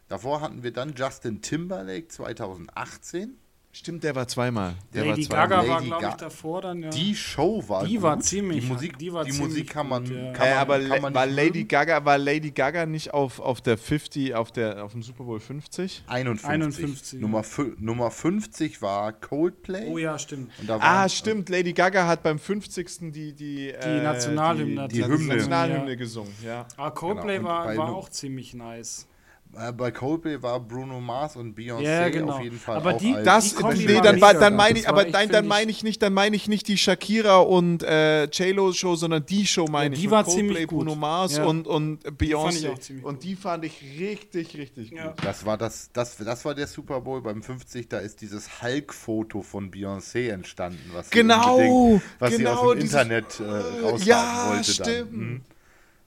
Davor hatten wir dann Justin Timberlake 2018. Stimmt, der war zweimal. Der Lady war zweimal. Gaga war, glaube ich, davor dann, ja. Die Show war Die gut. war ziemlich- die Musik, die war die ziemlich Musik kann man, gut, ja. kann Äh, man, aber kann man war nicht Lady. Gaga war Lady Gaga nicht auf, auf der 50 auf der auf dem Super Bowl 50? 51. 51, Nummer, fü- Nummer 50 war Coldplay. Oh ja, stimmt. Und da Ah, waren- stimmt. Lady Gaga hat beim 50. die die äh, Nationalhymne die, die, gesungen, Nationalhymne ja. gesungen. Ja. Ah, Coldplay Genau, war, war auch ziemlich nice. Äh, bei Coldplay war Bruno Mars und Beyoncé Ja, genau. auf jeden Fall Aber die- Das, Die nee, war dann, dann gut. meine ich, aber nein, dann ich- meine ich nicht, dann meine ich nicht die Shakira und äh, J-Lo Show, sondern die Show meine Ja, ich. die mit war Coldplay, ziemlich gut. Bruno Mars Ja. und, und ich Beyoncé. Und die fand ich richtig, richtig Ja. gut. Das war das, das, das war der Super Bowl beim 50, da ist dieses Hulk-Foto von Beyoncé entstanden, was sie Genau, unbedingt- was sie genau, aus dem dieses- Internet äh, raushaben Ja, wollte stimmt. dann. Mhm.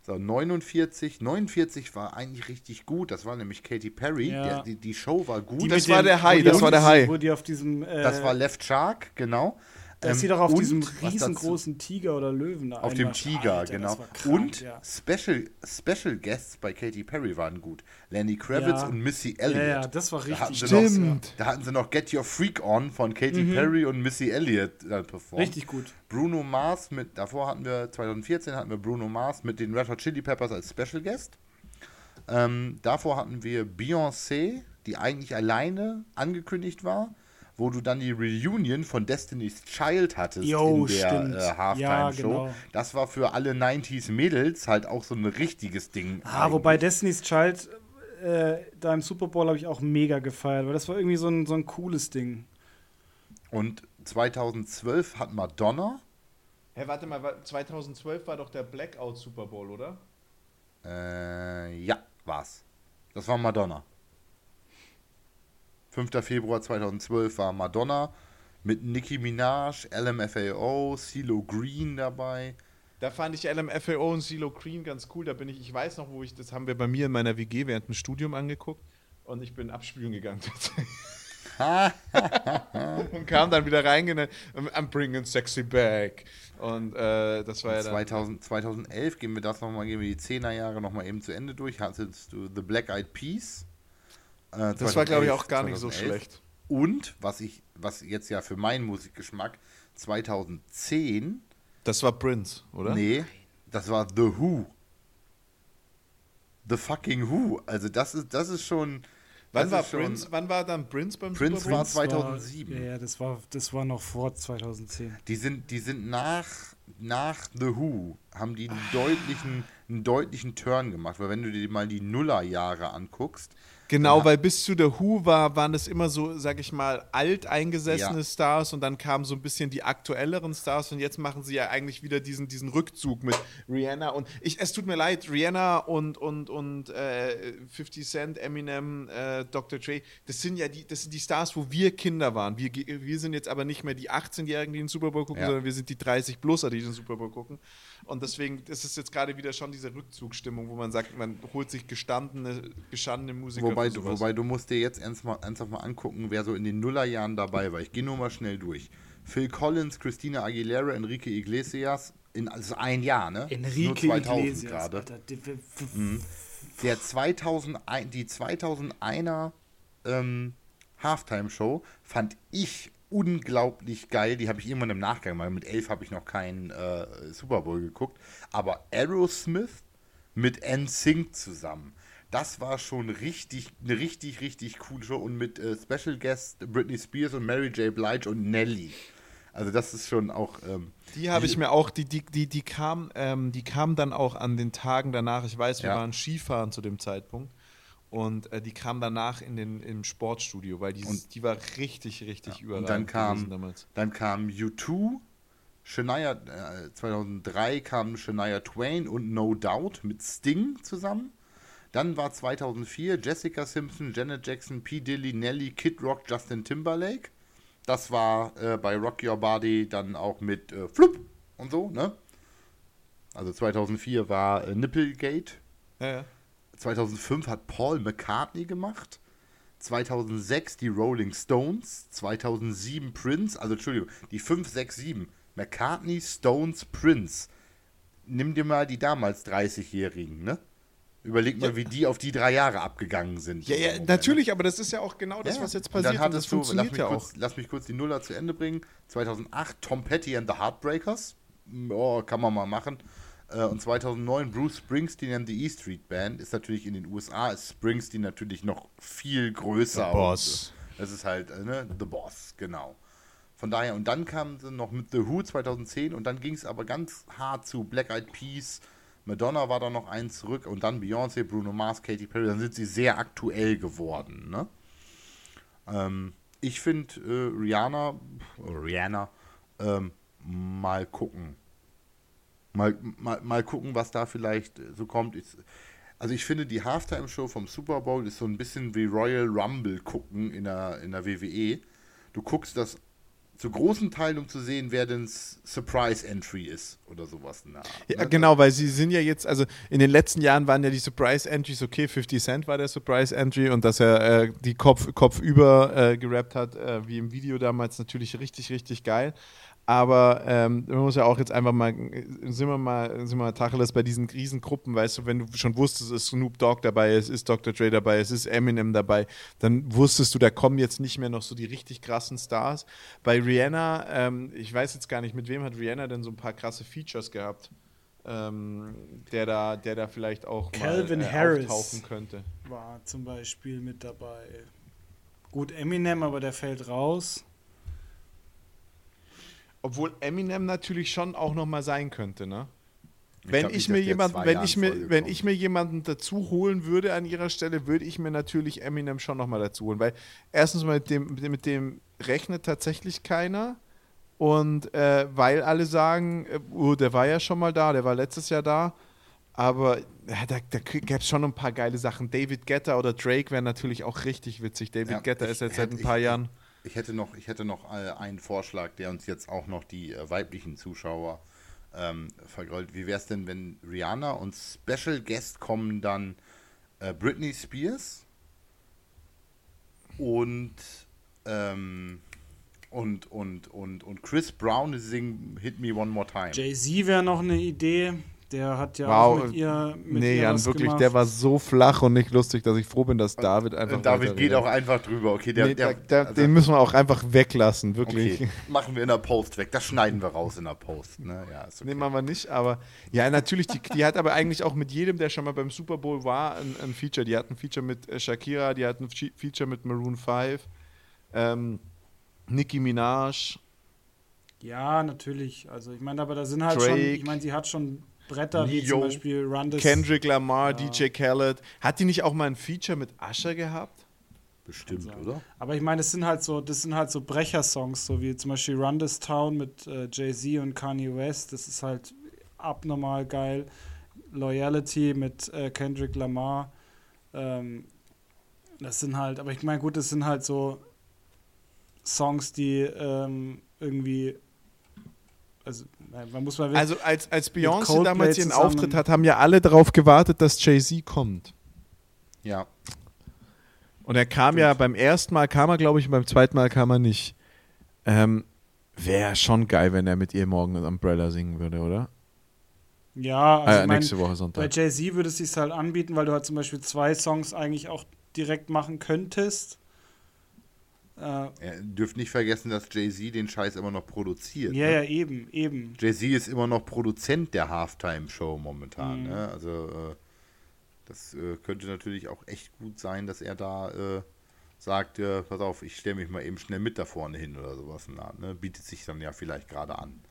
So, 49, 49 war eigentlich richtig gut, das war nämlich Katy Perry, Ja. der, die, die Show war gut. Die Das war dem- der die das war der Hai. Wo die auf diesem. Äh, das war Left Shark, genau. Da ist Ähm, sie doch auf und diesem riesengroßen Tiger oder Löwen da Auf dem. Tiger, Alter, genau. Krank, und ja. Special, Special Guests bei Katy Perry waren gut. Lenny Kravitz Ja. und Missy Ja, Elliott. ja, das war Da hatten, richtig sie noch, Stimmt. da hatten sie noch Get Your Freak On von Katy Perry und Missy Elliott äh, performt. Richtig gut. Bruno Mars mit, davor hatten wir, 2014 hatten wir Bruno Mars mit den Red Hot Chili Peppers als Special Guest. Ähm, davor hatten wir Beyoncé, die eigentlich alleine angekündigt war, wo du dann die Reunion von Destiny's Child hattest Jo, in der äh, Ja, Halftime-Show. genau. Das war für alle 90s Mädels halt auch so ein richtiges Ding. Ah, wobei Destiny's Child äh, da im Super Bowl habe ich auch mega gefeiert, weil das war irgendwie so ein, so ein cooles Ding. Und 2012 hat Madonna, Hä, warte mal, wa- 2012 war doch der Blackout Super Bowl, oder? äh, ja, war's. Das war Madonna. 5. Februar 2012 war Madonna mit Nicki Minaj, LMFAO, CeeLo Green dabei. Da fand ich LMFAO und CeeLo Green ganz cool. Da bin ich, ich weiß noch, wo ich, das haben wir bei mir in meiner WG während dem Studium angeguckt und ich bin abspülen gegangen. und kam dann wieder reingegangen, I'm bringing sexy back. Und äh, das war ja dann. 2000, 2011 gehen wir das nochmal, gehen wir die 10er Jahre nochmal eben zu Ende durch. Hattest du The Black Eyed Peas. Äh, Das war, glaube ich, 2011, auch gar nicht so 2011. schlecht. Und, was ich, was jetzt ja für meinen Musikgeschmack 2010 Das war Prince, oder? Nee, das war The Who. The fucking Who. Also das ist, das ist schon. Wann das war schon- Prince? Wann war dann Prince beim Prince Super Bowl? war 2007. War, ja, ja, das war, das war noch vor 2010. Die sind, die sind nach, nach The Who, haben die einen deutlichen, einen deutlichen Turn gemacht. Weil wenn du dir mal die Nullerjahre anguckst, Genau, Ja. weil bis zu der Who war, waren es immer so, sag ich mal, alteingesessene Ja. Stars und dann kamen so ein bisschen die aktuelleren Stars und jetzt machen sie ja eigentlich wieder diesen, diesen Rückzug mit Rihanna und ich, es tut mir leid, Rihanna und, und, und äh, 50 Cent, Eminem, äh, Dr. Dre, das sind ja die, das sind die Stars, wo wir Kinder waren. Wir, wir sind jetzt aber nicht mehr die 18-Jährigen, die den Super Bowl gucken, Ja. sondern wir sind die 30-Pluser, die den Super Bowl gucken. Und deswegen ist es jetzt gerade wieder schon diese Rückzugsstimmung, wo man sagt, man holt sich gestandene, gestandene Musiker Wobei, du, wobei du musst dir jetzt ernst mal, ernsthaft mal angucken, wer so in den Nullerjahren dabei war. Ich gehe nur mal schnell durch. Phil Collins, Christina Aguilera, Enrique Iglesias, in also ein Jahr, ne? Enrique Nur 2000 Iglesias, gerade. Alter. Mhm. Der 2001, die 2001er ähm, Halftime-Show fand ich unglaublich geil. Die habe ich irgendwann im Nachgang, weil mit elf habe ich noch keinen äh, Super Bowl geguckt. Aber Aerosmith mit NSYNC zusammen. Das war schon richtig, eine richtig, richtig coole Show und mit äh, Special Guest Britney Spears und Mary J. Blige und Nelly. Also das ist schon auch. Ähm, Die habe ich mir auch, die, die, die, die kam, ähm, die kam dann auch an den Tagen danach. Ich weiß, wir Ja. waren Skifahren zu dem Zeitpunkt. Und äh, die kam danach in den, im Sportstudio, weil die, Und- die war richtig, richtig Ja, überragend und dann kam- damals. Dann kam U2, Shania, äh, 2003 kam Shania Twain und No Doubt mit Sting zusammen. Dann war 2004 Jessica Simpson, Janet Jackson, P. Dilly, Nelly, Kid Rock, Justin Timberlake. Das war äh, bei Rock Your Body dann auch mit äh, Flup und so, ne? Also 2004 war äh, Nipplegate. Ja, ja. 2005 hat Paul McCartney gemacht. 2006 die Rolling Stones. 2007 Prince. Also Entschuldigung, die 5, 6, 7. McCartney, Stones, Prince. Nimm dir mal die damals 30-Jährigen, ne? Überleg mal, Ja. wie die auf die drei Jahre abgegangen sind. Ja, ja, natürlich, aber das ist ja auch genau das, Ja. was jetzt Und passiert. Dann Und, hattest das du, lass mich, ja kurz, auch. lass mich kurz die Nuller zu Ende bringen. 2008 Tom Petty and the Heartbreakers. Oh, kann man mal machen. Äh, Und 2009 Bruce Springsteen and the E Street Band. Ist natürlich in den USA, ist Springsteen natürlich noch viel größer. The Boss. Und, Das ist halt, äh, ne, The Boss, genau. Von daher, und dann kamen sie noch mit The Who 2010 und dann ging es aber ganz hart zu Black Eyed Peas. Madonna war da noch eins zurück und dann Beyoncé, Bruno Mars, Katy Perry. Dann sind sie sehr aktuell geworden, ne? Ähm, ich finde äh, Rihanna, Rihanna, ähm, mal gucken. Mal, mal, mal gucken, was da vielleicht äh, so kommt. Ich, also ich finde, die Halftime-Show vom Super Bowl ist so ein bisschen wie Royal Rumble gucken in der, in der WWE. Du guckst das zu großen Teilen, um zu sehen, wer denn Surprise Entry ist oder sowas. Art, Ja, ne? genau, weil sie sind ja jetzt, also in den letzten Jahren waren ja die Surprise Entries, okay, 50 Cent war der Surprise Entry und dass er äh, die Kopf, Kopf über äh, gerappt hat, äh, wie im Video damals, natürlich richtig, richtig geil. Aber ähm, man muss ja auch jetzt einfach mal, sind wir mal, sind wir mal Tacheles bei diesen Riesengruppen, weißt du, wenn du schon wusstest, es ist Snoop Dogg dabei, es ist Dr. Dre dabei, es ist Eminem dabei, dann wusstest du, da kommen jetzt nicht mehr noch so die richtig krassen Stars. Bei Rihanna, ähm, ich weiß jetzt gar nicht, mit wem hat Rihanna denn so ein paar krasse Features gehabt, ähm, der, da, der da vielleicht auch Calvin mal äh, Harris. auftauchen könnte. war zum Beispiel mit dabei. Gut, Eminem, aber der fällt raus. Obwohl Eminem natürlich schon auch noch mal sein könnte, ne? Ich wenn ich mir jemanden, wenn Jahren ich mir, wenn ich mir jemanden dazu holen würde an ihrer Stelle, würde ich mir natürlich Eminem schon noch mal dazu holen, weil erstens mal mit dem, mit dem rechnet tatsächlich keiner und äh, weil alle sagen, äh, oh, der war ja schon mal da, der war letztes Jahr da, aber ja, da, da gäbe es schon ein paar geile Sachen. David Guetta oder Drake wären natürlich auch richtig witzig. David Ja, ich ist jetzt seit ein paar ich- Jahren. Ich hätte noch, ich hätte noch äh, einen Vorschlag, der uns jetzt auch noch die äh, weiblichen Zuschauer ähm, vergrollt. Wie wäre es denn, wenn Rihanna und Special Guest kommen dann äh, Britney Spears und, ähm, und, und, und, und Chris Brown singen Hit Me One More Time. Jay-Z wäre noch eine Idee. Der hat ja Wow, auch mit ihr. Mit nee, ihr Jan, was wirklich, gemacht. der war so flach und nicht lustig, dass ich froh bin, dass David einfach. Und David geht auch einfach drüber. Okay, der, nee, der, da, also- den müssen wir auch einfach weglassen, wirklich. okay, machen wir in der Post weg. Das schneiden wir raus in der Post. Ne? Ja, ist okay. Nee, machen wir nicht, aber ja, natürlich, die, die hat aber eigentlich auch mit jedem, der schon mal beim Super Bowl war, ein, ein Feature. Die hat ein Feature mit äh, Shakira, die hat ein Fe- Feature mit Maroon 5, ähm, Nicki Minaj, Ja, natürlich. Also ich meine, aber da sind halt schon. Drake. Ich meine, sie hat schon Bretter wie zum Beispiel Run This. Kendrick Lamar, ja. DJ Khaled. Hat die nicht auch mal ein Feature mit Usher gehabt? Bestimmt, oder? Aber ich meine, das sind halt so, das sind halt so Brecher-Songs, so wie zum Beispiel Run This Town mit äh, Jay-Z und Kanye West. Das ist halt abnormal geil. Loyalty mit äh, Kendrick Lamar. Ähm, das sind halt, aber ich meine, gut, das sind halt so Songs, die ähm, irgendwie also man muss mal Also als, als Beyoncé damals ihren Auftritt hat, haben ja alle darauf gewartet, dass Jay-Z kommt. Ja. Und er kam Stimmt. ja beim ersten Mal kam er, glaube ich, und beim zweiten Mal kam er nicht. Ähm, Wäre schon geil, wenn er mit ihr morgen Umbrella singen würde, oder? Ja, also äh, nächste Woche Sonntag. Bei Jay-Z würde es sich halt anbieten, weil du halt zum Beispiel zwei Songs eigentlich auch direkt machen könntest. Äh, Ihr dürft nicht vergessen, dass Jay-Z den Scheiß immer noch produziert. Ja, ne? ja, eben, eben. Jay-Z ist immer noch Produzent der Halftime-Show momentan. Mhm. Ne? Also, äh, das äh, könnte natürlich auch echt gut sein, dass er da äh, sagt: äh, Pass auf, ich stelle mich mal eben schnell mit da vorne hin oder sowas. Na, ne? Bietet sich dann ja vielleicht gerade an.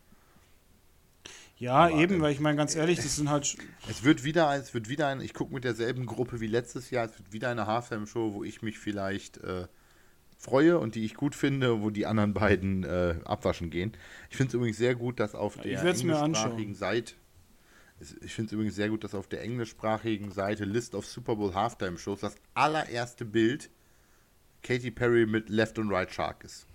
Ja, Aber, eben, weil ich meine, ganz ehrlich, das sind halt. Es wird wieder, es wird wieder ein, ich gucke mit derselben Gruppe wie letztes Jahr, es wird wieder eine Halftime-Show, wo ich mich vielleicht äh, freue und die ich gut finde, wo die anderen beiden äh, abwaschen gehen. Ich finde es übrigens sehr gut, dass auf der englischsprachigen Seite ich finde es übrigens sehr gut, dass auf der englischsprachigen Seite List of Super Bowl Halftime Shows das allererste Bild Katy Perry mit Left und Right Shark ist.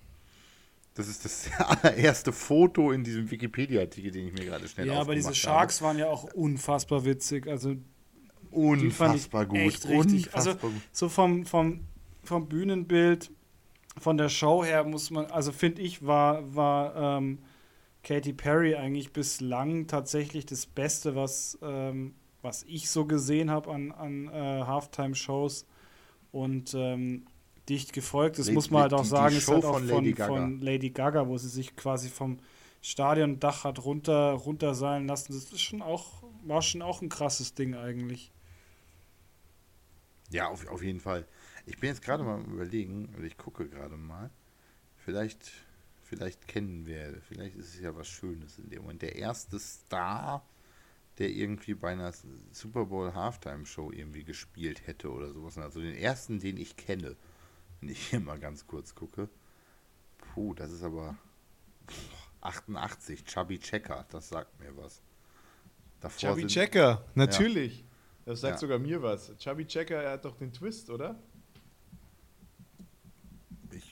Das ist das allererste Foto in diesem Wikipedia-Artikel, den ich mir gerade schnell Ja, aber diese Sharks habe. waren ja auch unfassbar witzig. Also unfassbar gut. Echt richtig. Also unfassbar also so vom, vom, vom Bühnenbild von der Show her muss man, also finde ich, war, war ähm, Katy Perry eigentlich bislang tatsächlich das Beste, was, ähm, was ich so gesehen habe an, an äh, Halftime-Shows. Und ähm, dicht gefolgt. Das Lady, muss man halt auch die, sagen, die ist halt auch von Lady, von Lady, Gaga, wo sie sich quasi vom Stadiondach hat runter, runterseilen lassen. Das ist schon auch, war schon auch ein krasses Ding eigentlich. Ja, auf, auf jeden Fall. Ich bin jetzt gerade mal überlegen, oder ich gucke gerade mal. Vielleicht, vielleicht kennen wir, vielleicht ist es ja was Schönes in dem Moment. Der erste Star, der irgendwie bei einer Super Bowl Halftime Show irgendwie gespielt hätte oder sowas. Also den ersten, den ich kenne, wenn ich hier mal ganz kurz gucke. Puh, das ist aber 88, Chubby Checker, das sagt mir was. Davor Chubby Checker, natürlich. Ja. Das sagt ja. sogar mir was. Chubby Checker, er hat doch den Twist, oder?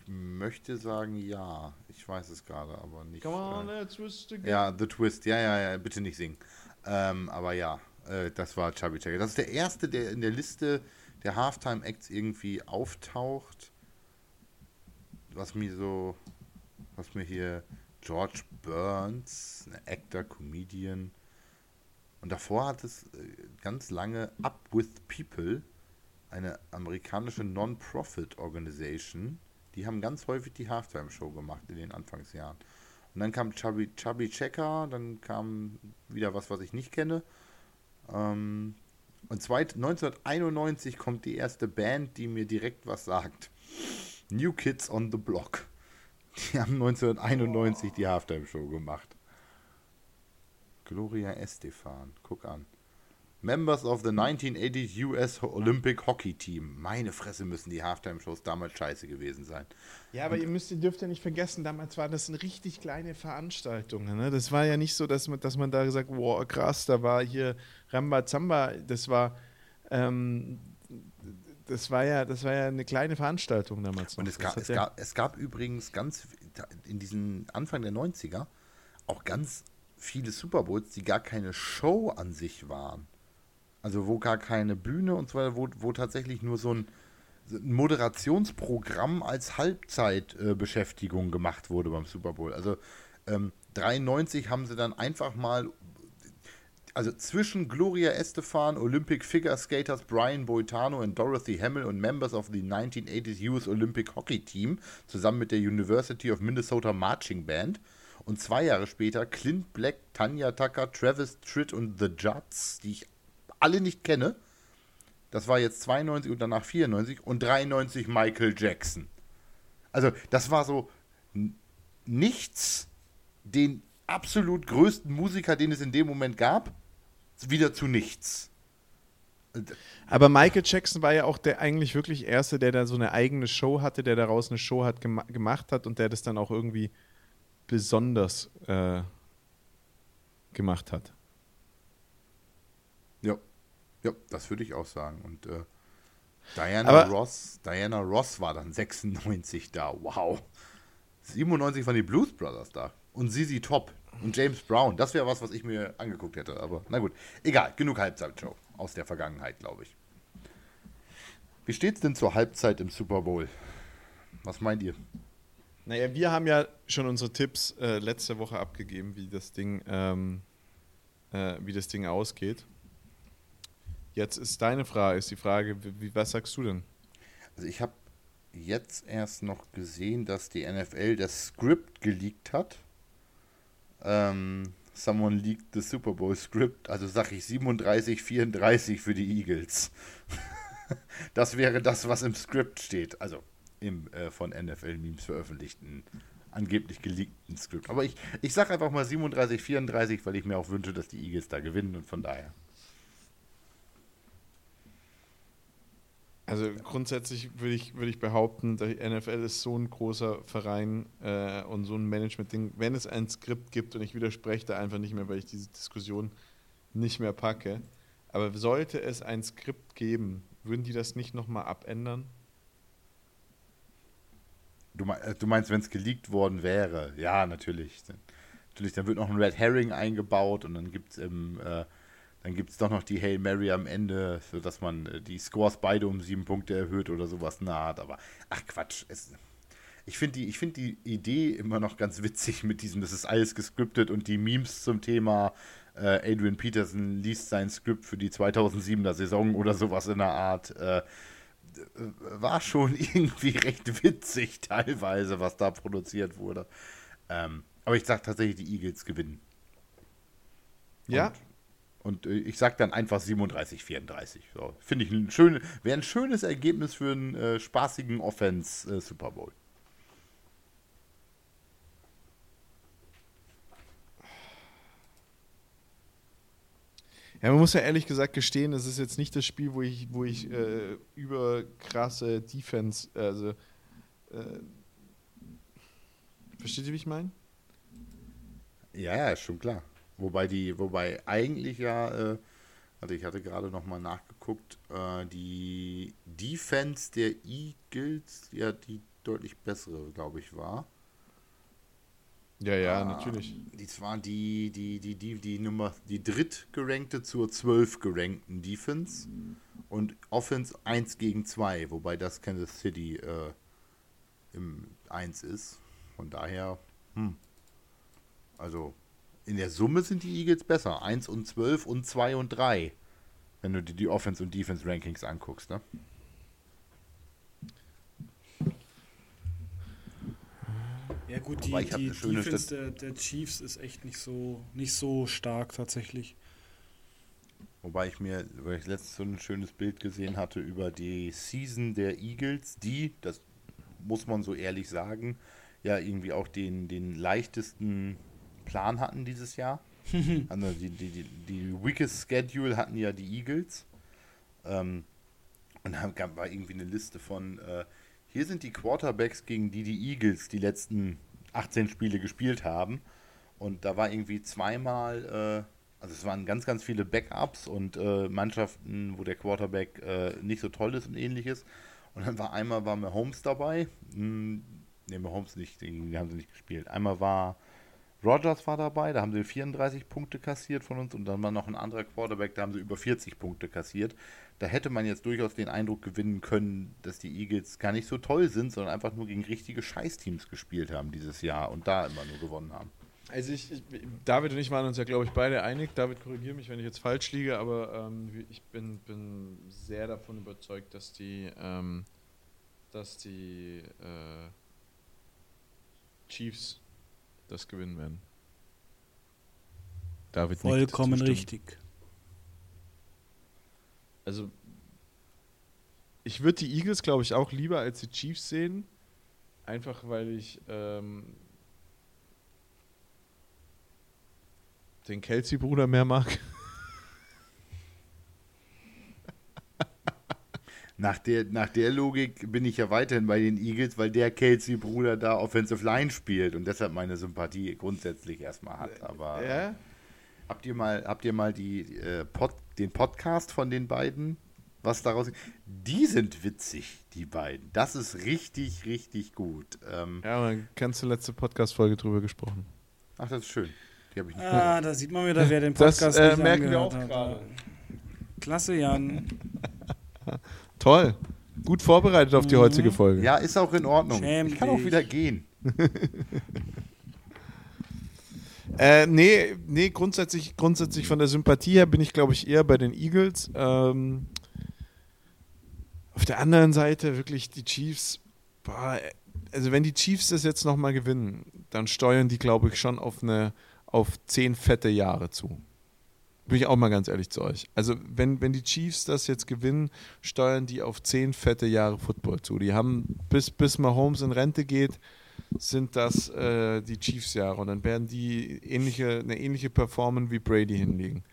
Möchte sagen ja. Ich weiß es gerade, aber nicht. Come on, äh, twist again. Ja, The Twist. Ja, ja, ja. Bitte nicht singen. Ähm, aber ja, äh, das war Chubby Checker. Das ist der erste, der in der Liste der Halftime Acts irgendwie auftaucht. Was mir so, was mir hier George Burns, ein Actor, Comedian. Und davor hat es äh, ganz lange Up with People, eine amerikanische Non-Profit-Organisation, die haben ganz häufig die Halftime-Show gemacht in den Anfangsjahren. Und dann kam Chubby, Chubby Checker, dann kam wieder was, was ich nicht kenne. Ähm, und zweit, 1991 kommt die erste Band, die mir direkt was sagt. New Kids on the Block. Die haben 1991 die Halftime-Show gemacht. Gloria Estefan, guck an. Members of the 1980 US Olympic Hockey Team. Meine Fresse müssen die Halftime-Shows damals scheiße gewesen sein. Ja, aber Und, ihr müsst, ihr dürft ja nicht vergessen, damals war das eine richtig kleine Veranstaltung. Ne? Das war ja nicht so, dass man, dass man da gesagt, wow, krass, da war hier Rambazamba. Das war, ähm, das war ja, das war ja eine kleine Veranstaltung damals. Und es gab, es, ja gab, es gab übrigens ganz in diesen Anfang der 90er auch ganz viele Super Bowls, die gar keine Show an sich waren. Also wo gar keine Bühne und so weiter, wo, wo tatsächlich nur so ein, ein Moderationsprogramm als Halbzeitbeschäftigung äh, gemacht wurde beim Super Bowl. Also ähm, 93 haben sie dann einfach mal, also zwischen Gloria Estefan, Olympic Figure Skaters Brian Boitano und Dorothy Hamill und Members of the 1980s US Olympic Hockey Team, zusammen mit der University of Minnesota Marching Band, und zwei Jahre später Clint Black, Tanya Tucker, Travis Tritt und The Judds, die ich alle nicht kenne. Das war jetzt 92 und danach 94 und 93 Michael Jackson. Also, das war so nichts, den absolut größten Musiker, den es in dem Moment gab, wieder zu nichts. Aber Michael Jackson war ja auch der eigentlich wirklich Erste, der da so eine eigene Show hatte, der daraus eine Show hat gema gemacht hat und der das dann auch irgendwie besonders äh, gemacht hat. Ja, das würde ich auch sagen. Und äh, Diana Aber- Ross, Diana Ross war dann 96 da. Wow. 97 waren die Blues Brothers da. Und Sisi Top und James Brown. Das wäre was, was ich mir angeguckt hätte. Aber na gut. Egal, genug Halbzeitshow aus der Vergangenheit, glaube ich. Wie steht's denn zur Halbzeit im Super Bowl? Was meint ihr? Naja, wir haben ja schon unsere Tipps äh, letzte Woche abgegeben, wie das Ding, ähm, äh, wie das Ding ausgeht. Jetzt ist deine Frage, ist die Frage, wie, was sagst du denn? Also ich habe jetzt erst noch gesehen, dass die NFL das Script geleakt hat. Ähm, someone leaked the Super Bowl Script. Also sage ich 37, 34 für die Eagles. das wäre das, was im Script steht. Also im äh, von NFL-Memes veröffentlichten, angeblich geleakten Script. Aber ich, ich sage einfach mal 37, 34, weil ich mir auch wünsche, dass die Eagles da gewinnen und von daher. Also grundsätzlich würde ich, würde ich behaupten, die NFL ist so ein großer Verein äh, und so ein Management-Ding. Wenn es ein Skript gibt, und ich widerspreche da einfach nicht mehr, weil ich diese Diskussion nicht mehr packe, aber sollte es ein Skript geben, würden die das nicht nochmal abändern? Du, äh, meinst, wenn es geleakt worden wäre? Ja, natürlich. Natürlich, dann wird noch ein Red Herring eingebaut und dann gibt es im, äh, dann gibt es doch noch die Hail Mary am Ende, sodass man äh, die Scores beide um sieben Punkte erhöht oder sowas naht. Aber ach Quatsch, es, ich finde die, ich find die Idee immer noch ganz witzig mit diesem, das ist alles gescriptet und die Memes zum Thema äh, Adrian Peterson liest sein Skript für die 2007er Saison oder sowas in der Art. Äh, war schon irgendwie recht witzig teilweise, was da produziert wurde. Ähm, aber ich sag tatsächlich, die Eagles gewinnen. Ja? Und äh, ich sag dann einfach 37, 34. So, Finde ich ein schön, wäre ein schönes Ergebnis für einen äh, spaßigen Offense äh, Super Bowl. Ja, man muss ja ehrlich gesagt gestehen, es ist jetzt nicht das Spiel, wo ich, wo ich äh, über krasse Defense, also äh, versteht ihr, wie ich meine? Ja, ja, ist schon klar. Wobei die, wobei eigentlich ja, äh, also ich hatte gerade noch mal nachgeguckt, äh, die Defense der Eagles ja die deutlich bessere, glaube ich, war. Ja, ja, Ah, natürlich. Dies war die, die, die, die, die Nummer, die drittgerankte zur zwölf gerankten Defense und Offense 1 gegen 2, wobei das Kansas City äh, im 1 ist. Von daher, hm. Also in der Summe sind die Eagles besser. 1 und 12 und 2 und 3. Wenn du dir die Offense und Defense Rankings anguckst, ne? Ja gut, die, die Defense der, der Chiefs ist echt nicht so, nicht so stark tatsächlich. Wobei ich mir, weil ich letztens so ein schönes Bild gesehen hatte über die Season der Eagles, die, das muss man so ehrlich sagen, ja irgendwie auch den, den leichtesten Plan hatten dieses Jahr. also die, die, die, die weakest Schedule hatten ja die Eagles. Ähm, und da gab war irgendwie eine Liste von, äh, hier sind die Quarterbacks, gegen die die Eagles die letzten 18 Spiele gespielt haben. Und da war irgendwie zweimal, äh, also es waren ganz, ganz viele Backups und äh, Mannschaften, wo der Quarterback äh, nicht so toll ist und ähnliches. Und dann war einmal war Mahomes dabei. Hm, ne, Mahomes nicht, den haben sie nicht gespielt. Einmal war Rogers war dabei, da haben sie 34 Punkte kassiert von uns und dann war noch ein anderer Quarterback, da haben sie über 40 Punkte kassiert. Da hätte man jetzt durchaus den Eindruck gewinnen können, dass die Eagles gar nicht so toll sind, sondern einfach nur gegen richtige Scheißteams gespielt haben dieses Jahr und da immer nur gewonnen haben. Also ich, ich, David und ich waren uns ja, glaube ich, beide einig. David, korrigiere mich, wenn ich jetzt falsch liege, aber ähm, ich bin, bin sehr davon überzeugt, dass die, ähm, dass die äh, Chiefs das gewinnen werden. David Vollkommen richtig. Also ich würde die Eagles, glaube ich, auch lieber als die Chiefs sehen. Einfach weil ich ähm, den Kelsey-Bruder mehr mag. Nach der, nach der Logik bin ich ja weiterhin bei den Eagles, weil der Kelsey-Bruder da Offensive Line spielt und deshalb meine Sympathie grundsätzlich erstmal hat. Aber ja? habt ihr mal, habt ihr mal die, äh, Pod, den Podcast von den beiden? Was daraus. Die sind witzig, die beiden. Das ist richtig, richtig gut. Ähm, ja, aber ganz zur letzte Podcast-Folge drüber gesprochen. Ach, das ist schön. Die ich nicht ah, da sieht man wieder, wer den Podcast das, äh, merken wir auch gerade. Klasse, Jan. Toll. Gut vorbereitet auf die mhm. heutige Folge. Ja, ist auch in Ordnung. Schäm ich kann auch wieder gehen. äh, nee, nee grundsätzlich, grundsätzlich von der Sympathie her bin ich, glaube ich, eher bei den Eagles. Ähm, auf der anderen Seite wirklich die Chiefs, boah, also wenn die Chiefs das jetzt nochmal gewinnen, dann steuern die, glaube ich, schon auf eine auf zehn fette Jahre zu. Bin ich auch mal ganz ehrlich zu euch. Also, wenn, wenn die Chiefs das jetzt gewinnen, steuern die auf zehn fette Jahre Football zu. Die haben, bis, bis Mahomes in Rente geht, sind das äh, die Chiefs-Jahre. Und dann werden die ähnliche, eine ähnliche Performance wie Brady hinlegen.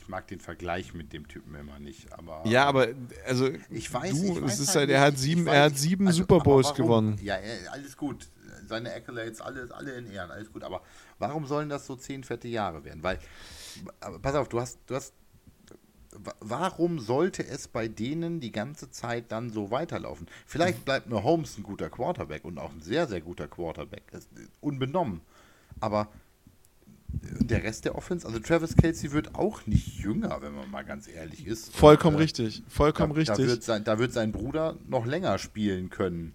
Ich mag den Vergleich mit dem Typen immer nicht, aber. Ja, aber also ich weiß, du, ich weiß es ist halt, er hat sieben, er hat sieben also, Super Bowls gewonnen. Ja, alles gut seine Accolades, alles, alle in Ehren, alles gut. Aber warum sollen das so zehn fette Jahre werden? Weil, pass auf, du hast, du hast, warum sollte es bei denen die ganze Zeit dann so weiterlaufen? Vielleicht bleibt nur Holmes ein guter Quarterback und auch ein sehr, sehr guter Quarterback, unbenommen. Aber der Rest der Offense, also Travis Kelsey wird auch nicht jünger, wenn man mal ganz ehrlich ist. Vollkommen und, äh, richtig, vollkommen da, richtig. Da wird, sein, da wird sein Bruder noch länger spielen können.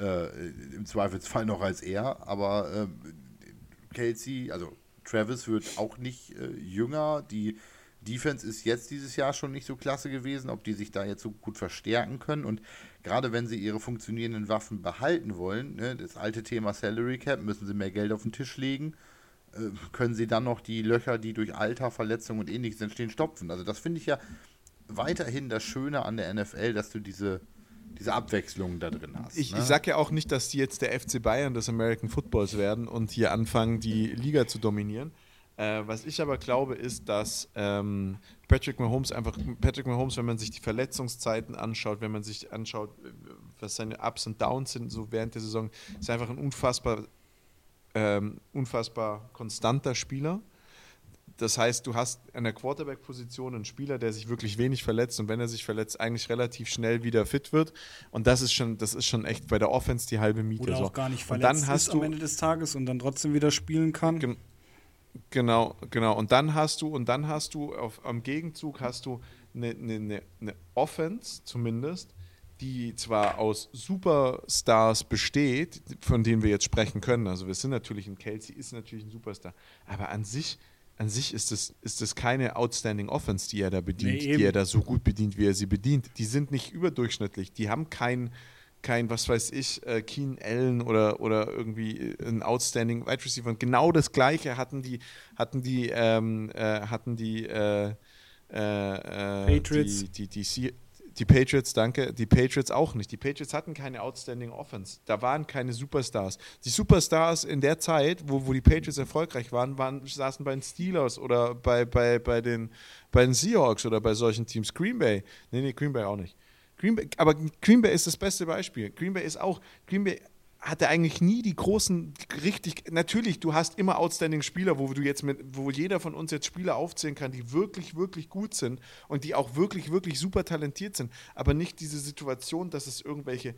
Äh, Im Zweifelsfall noch als er, aber äh, Kelsey, also Travis wird auch nicht äh, jünger. Die Defense ist jetzt dieses Jahr schon nicht so klasse gewesen, ob die sich da jetzt so gut verstärken können. Und gerade wenn sie ihre funktionierenden Waffen behalten wollen, ne, das alte Thema Salary Cap, müssen sie mehr Geld auf den Tisch legen, äh, können sie dann noch die Löcher, die durch Alter, Verletzungen und ähnliches entstehen, stopfen. Also das finde ich ja weiterhin das Schöne an der NFL, dass du diese diese Abwechslung da drin hast. Ich, ne? ich sage ja auch nicht, dass die jetzt der FC Bayern des American Footballs werden und hier anfangen, die Liga zu dominieren. Äh, was ich aber glaube, ist, dass ähm, Patrick Mahomes einfach, Patrick Mahomes, wenn man sich die Verletzungszeiten anschaut, wenn man sich anschaut, was seine Ups und Downs sind, so während der Saison, ist einfach ein unfassbar, ähm, unfassbar konstanter Spieler. Das heißt, du hast an der Quarterback-Position einen Spieler, der sich wirklich wenig verletzt und wenn er sich verletzt, eigentlich relativ schnell wieder fit wird. Und das ist schon, das ist schon echt bei der Offense die halbe Miete. Oder auch so. gar nicht verletzt und dann hast ist du, am Ende des Tages und dann trotzdem wieder spielen kann. Gen genau, genau. Und dann hast du, und dann hast du auf, am Gegenzug hast du eine, eine, eine Offense zumindest, die zwar aus Superstars besteht, von denen wir jetzt sprechen können. Also wir sind natürlich ein Kelsey ist natürlich ein Superstar, aber an sich an sich ist es ist das keine outstanding Offense, die er da bedient, nee, die er da so gut bedient, wie er sie bedient. Die sind nicht überdurchschnittlich, die haben kein, kein was weiß ich, äh, Keen Allen oder, oder irgendwie äh, ein outstanding Wide Receiver. Und genau das Gleiche hatten die, hatten die, ähm, äh, hatten die, äh, äh, äh Patriots. Die, die, die, die Patriots, danke. Die Patriots auch nicht. Die Patriots hatten keine outstanding Offense. Da waren keine Superstars. Die Superstars in der Zeit, wo, wo die Patriots erfolgreich waren, waren, saßen bei den Steelers oder bei, bei, bei, den, bei den Seahawks oder bei solchen Teams. Green Bay. Nee, nee, Green Bay auch nicht. Green Bay, aber Green Bay ist das beste Beispiel. Green Bay ist auch, Green Bay hatte eigentlich nie die großen, richtig, natürlich, du hast immer outstanding Spieler, wo du jetzt mit, wo jeder von uns jetzt Spieler aufzählen kann, die wirklich, wirklich gut sind und die auch wirklich, wirklich super talentiert sind, aber nicht diese Situation, dass es irgendwelche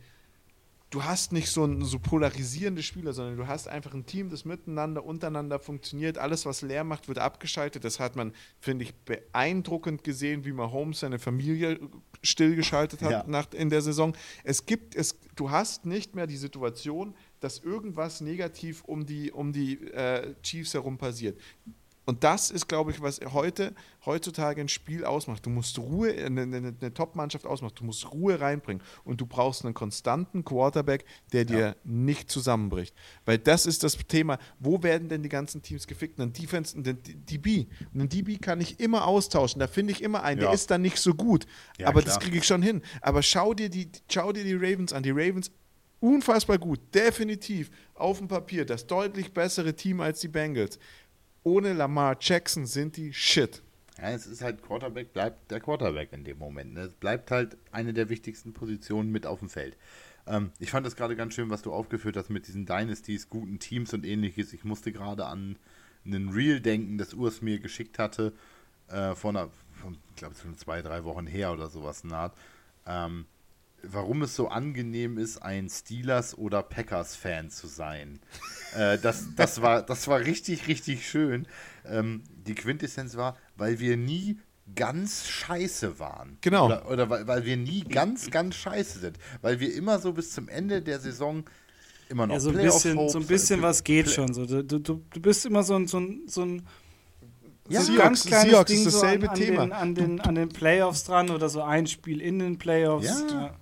du hast nicht so, ein, so polarisierende Spieler, sondern du hast einfach ein Team, das miteinander, untereinander funktioniert. Alles, was leer macht, wird abgeschaltet. Das hat man, finde ich, beeindruckend gesehen, wie Mahomes seine Familie stillgeschaltet hat ja. nach, in der Saison. Es gibt, es, du hast nicht mehr die Situation, dass irgendwas negativ um die, um die äh, Chiefs herum passiert. Und das ist, glaube ich, was heute, heutzutage ein Spiel ausmacht. Du musst Ruhe, eine, eine, eine Top-Mannschaft ausmacht, du musst Ruhe reinbringen und du brauchst einen konstanten Quarterback, der dir ja. nicht zusammenbricht. Weil das ist das Thema, wo werden denn die ganzen Teams gefickt? Ein Defense, ein DB. Einen DB kann ich immer austauschen, da finde ich immer einen, ja. der ist dann nicht so gut, ja, aber klar. das kriege ich schon hin. Aber schau dir, die, schau dir die Ravens an, die Ravens unfassbar gut, definitiv auf dem Papier das deutlich bessere Team als die Bengals ohne Lamar Jackson sind die shit. Ja, es ist halt Quarterback, bleibt der Quarterback in dem Moment. Ne? Es bleibt halt eine der wichtigsten Positionen mit auf dem Feld. Ähm, ich fand das gerade ganz schön, was du aufgeführt hast mit diesen Dynasties, guten Teams und ähnliches. Ich musste gerade an einen Reel denken, das Urs mir geschickt hatte, äh, vor einer, von, ich glaube, zwei, drei Wochen her oder sowas naht. Ähm, warum es so angenehm ist, ein Steelers- oder Packers-Fan zu sein. äh, das, das, war, das war richtig, richtig schön. Ähm, die Quintessenz war, weil wir nie ganz scheiße waren. Genau. Oder, oder weil, weil, wir nie ganz, ganz scheiße sind. Weil wir immer so bis zum Ende der Saison immer noch ja, so ein bisschen, so ein bisschen was geht Play schon. So. Du, du, du bist immer so ein, so ein, so ein ja, so ganz kleines Seahawks Ding ist dasselbe so an, an Thema. Den, an, den, an den Playoffs dran oder so ein Spiel in den Playoffs. Ja. ja.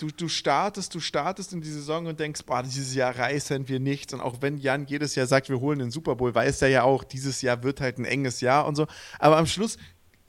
Du, du startest, du startest in die Saison und denkst, boah, dieses Jahr reißen wir nichts. Und auch wenn Jan jedes Jahr sagt, wir holen den Super Bowl, weiß er ja auch, dieses Jahr wird halt ein enges Jahr und so. Aber am Schluss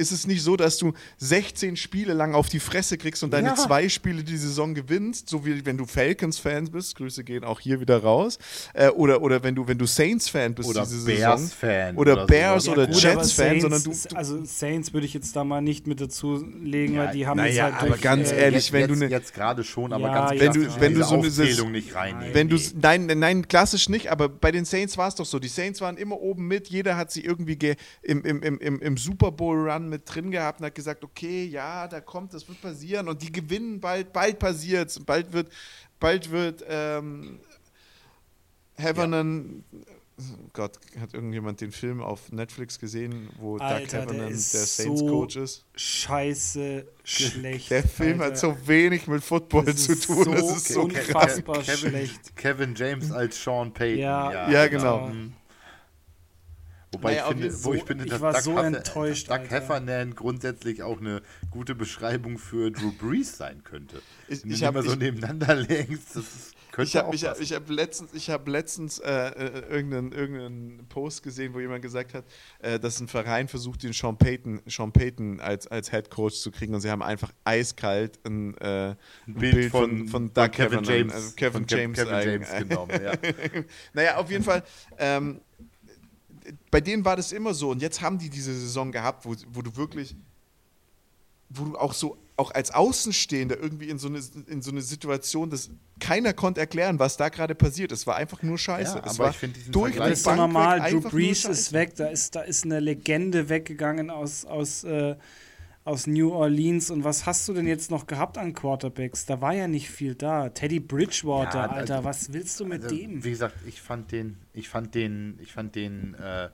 ist es nicht so, dass du 16 Spiele lang auf die Fresse kriegst und deine ja. zwei Spiele die Saison gewinnst, so wie wenn du Falcons-Fan bist, Grüße gehen auch hier wieder raus, äh, oder, oder wenn du, wenn du Saints-Fan bist oder diese Bears Fan oder, oder Bears oder ja, Jets-Fan, sondern du, du, Also Saints würde ich jetzt da mal nicht mit dazu legen, ja, weil die haben jetzt ja, halt aber durch, ganz äh, ehrlich, jetzt, wenn du ne, jetzt gerade schon, aber ganz wenn du, wenn du so eine Aufzählung nicht reinnehmen. Wenn du, nein, nein, klassisch nicht, aber bei den Saints war es doch so, die Saints waren immer oben mit, jeder hat sie irgendwie im, im, im, im, im Super Bowl Run mit drin gehabt und hat gesagt, okay, ja, da kommt, das wird passieren und die gewinnen bald, bald passiert es, bald wird, bald wird ähm, Heaven, ja. Gott, hat irgendjemand den Film auf Netflix gesehen, wo Alter, Doug Heaven der, der Saints-Coach so ist? Scheiße schlecht. Der Film Alter. hat so wenig mit Football das zu tun. So das ist so unfassbar Kevin, schlecht. Kevin James als Sean Payton. Ja, ja, ja genau. genau. Wobei naja, ich finde, so, wo ich finde, dass ich war Doug, so Heffer, enttäuscht, Doug Heffernan grundsätzlich auch eine gute Beschreibung für Drew Brees sein könnte. Ich, ich habe so nebeneinander längst, das könnte ich habe ich hab, ich hab letztens, ich hab letztens äh, äh, irgendeinen, irgendeinen Post gesehen, wo jemand gesagt hat, äh, dass ein Verein versucht, den Sean Payton, Sean Payton als, als Head Coach zu kriegen und sie haben einfach eiskalt ein, äh, ein Bild, Bild, von, von, Doug Kevin Heffernan, James, also Kevin James, Kevin James genommen. Ja. naja, auf jeden Fall. Ähm, bei denen war das immer so. Und jetzt haben die diese Saison gehabt, wo, wo du wirklich, wo du auch so, auch als Außenstehender irgendwie in so eine, in so eine Situation, dass keiner konnte erklären, was da gerade passiert. Es war einfach nur Scheiße. Ja, es aber war ich finde diesen durch Das ist normal. Drew Brees ist weg. Da ist, da ist eine Legende weggegangen aus, aus äh, aus New Orleans. Und was hast du denn jetzt noch gehabt an Quarterbacks? Da war ja nicht viel da. Teddy Bridgewater, ja, Alter, also, was willst du mit also, dem? Wie gesagt, ich fand den, ich fand den, ich fand den, äh,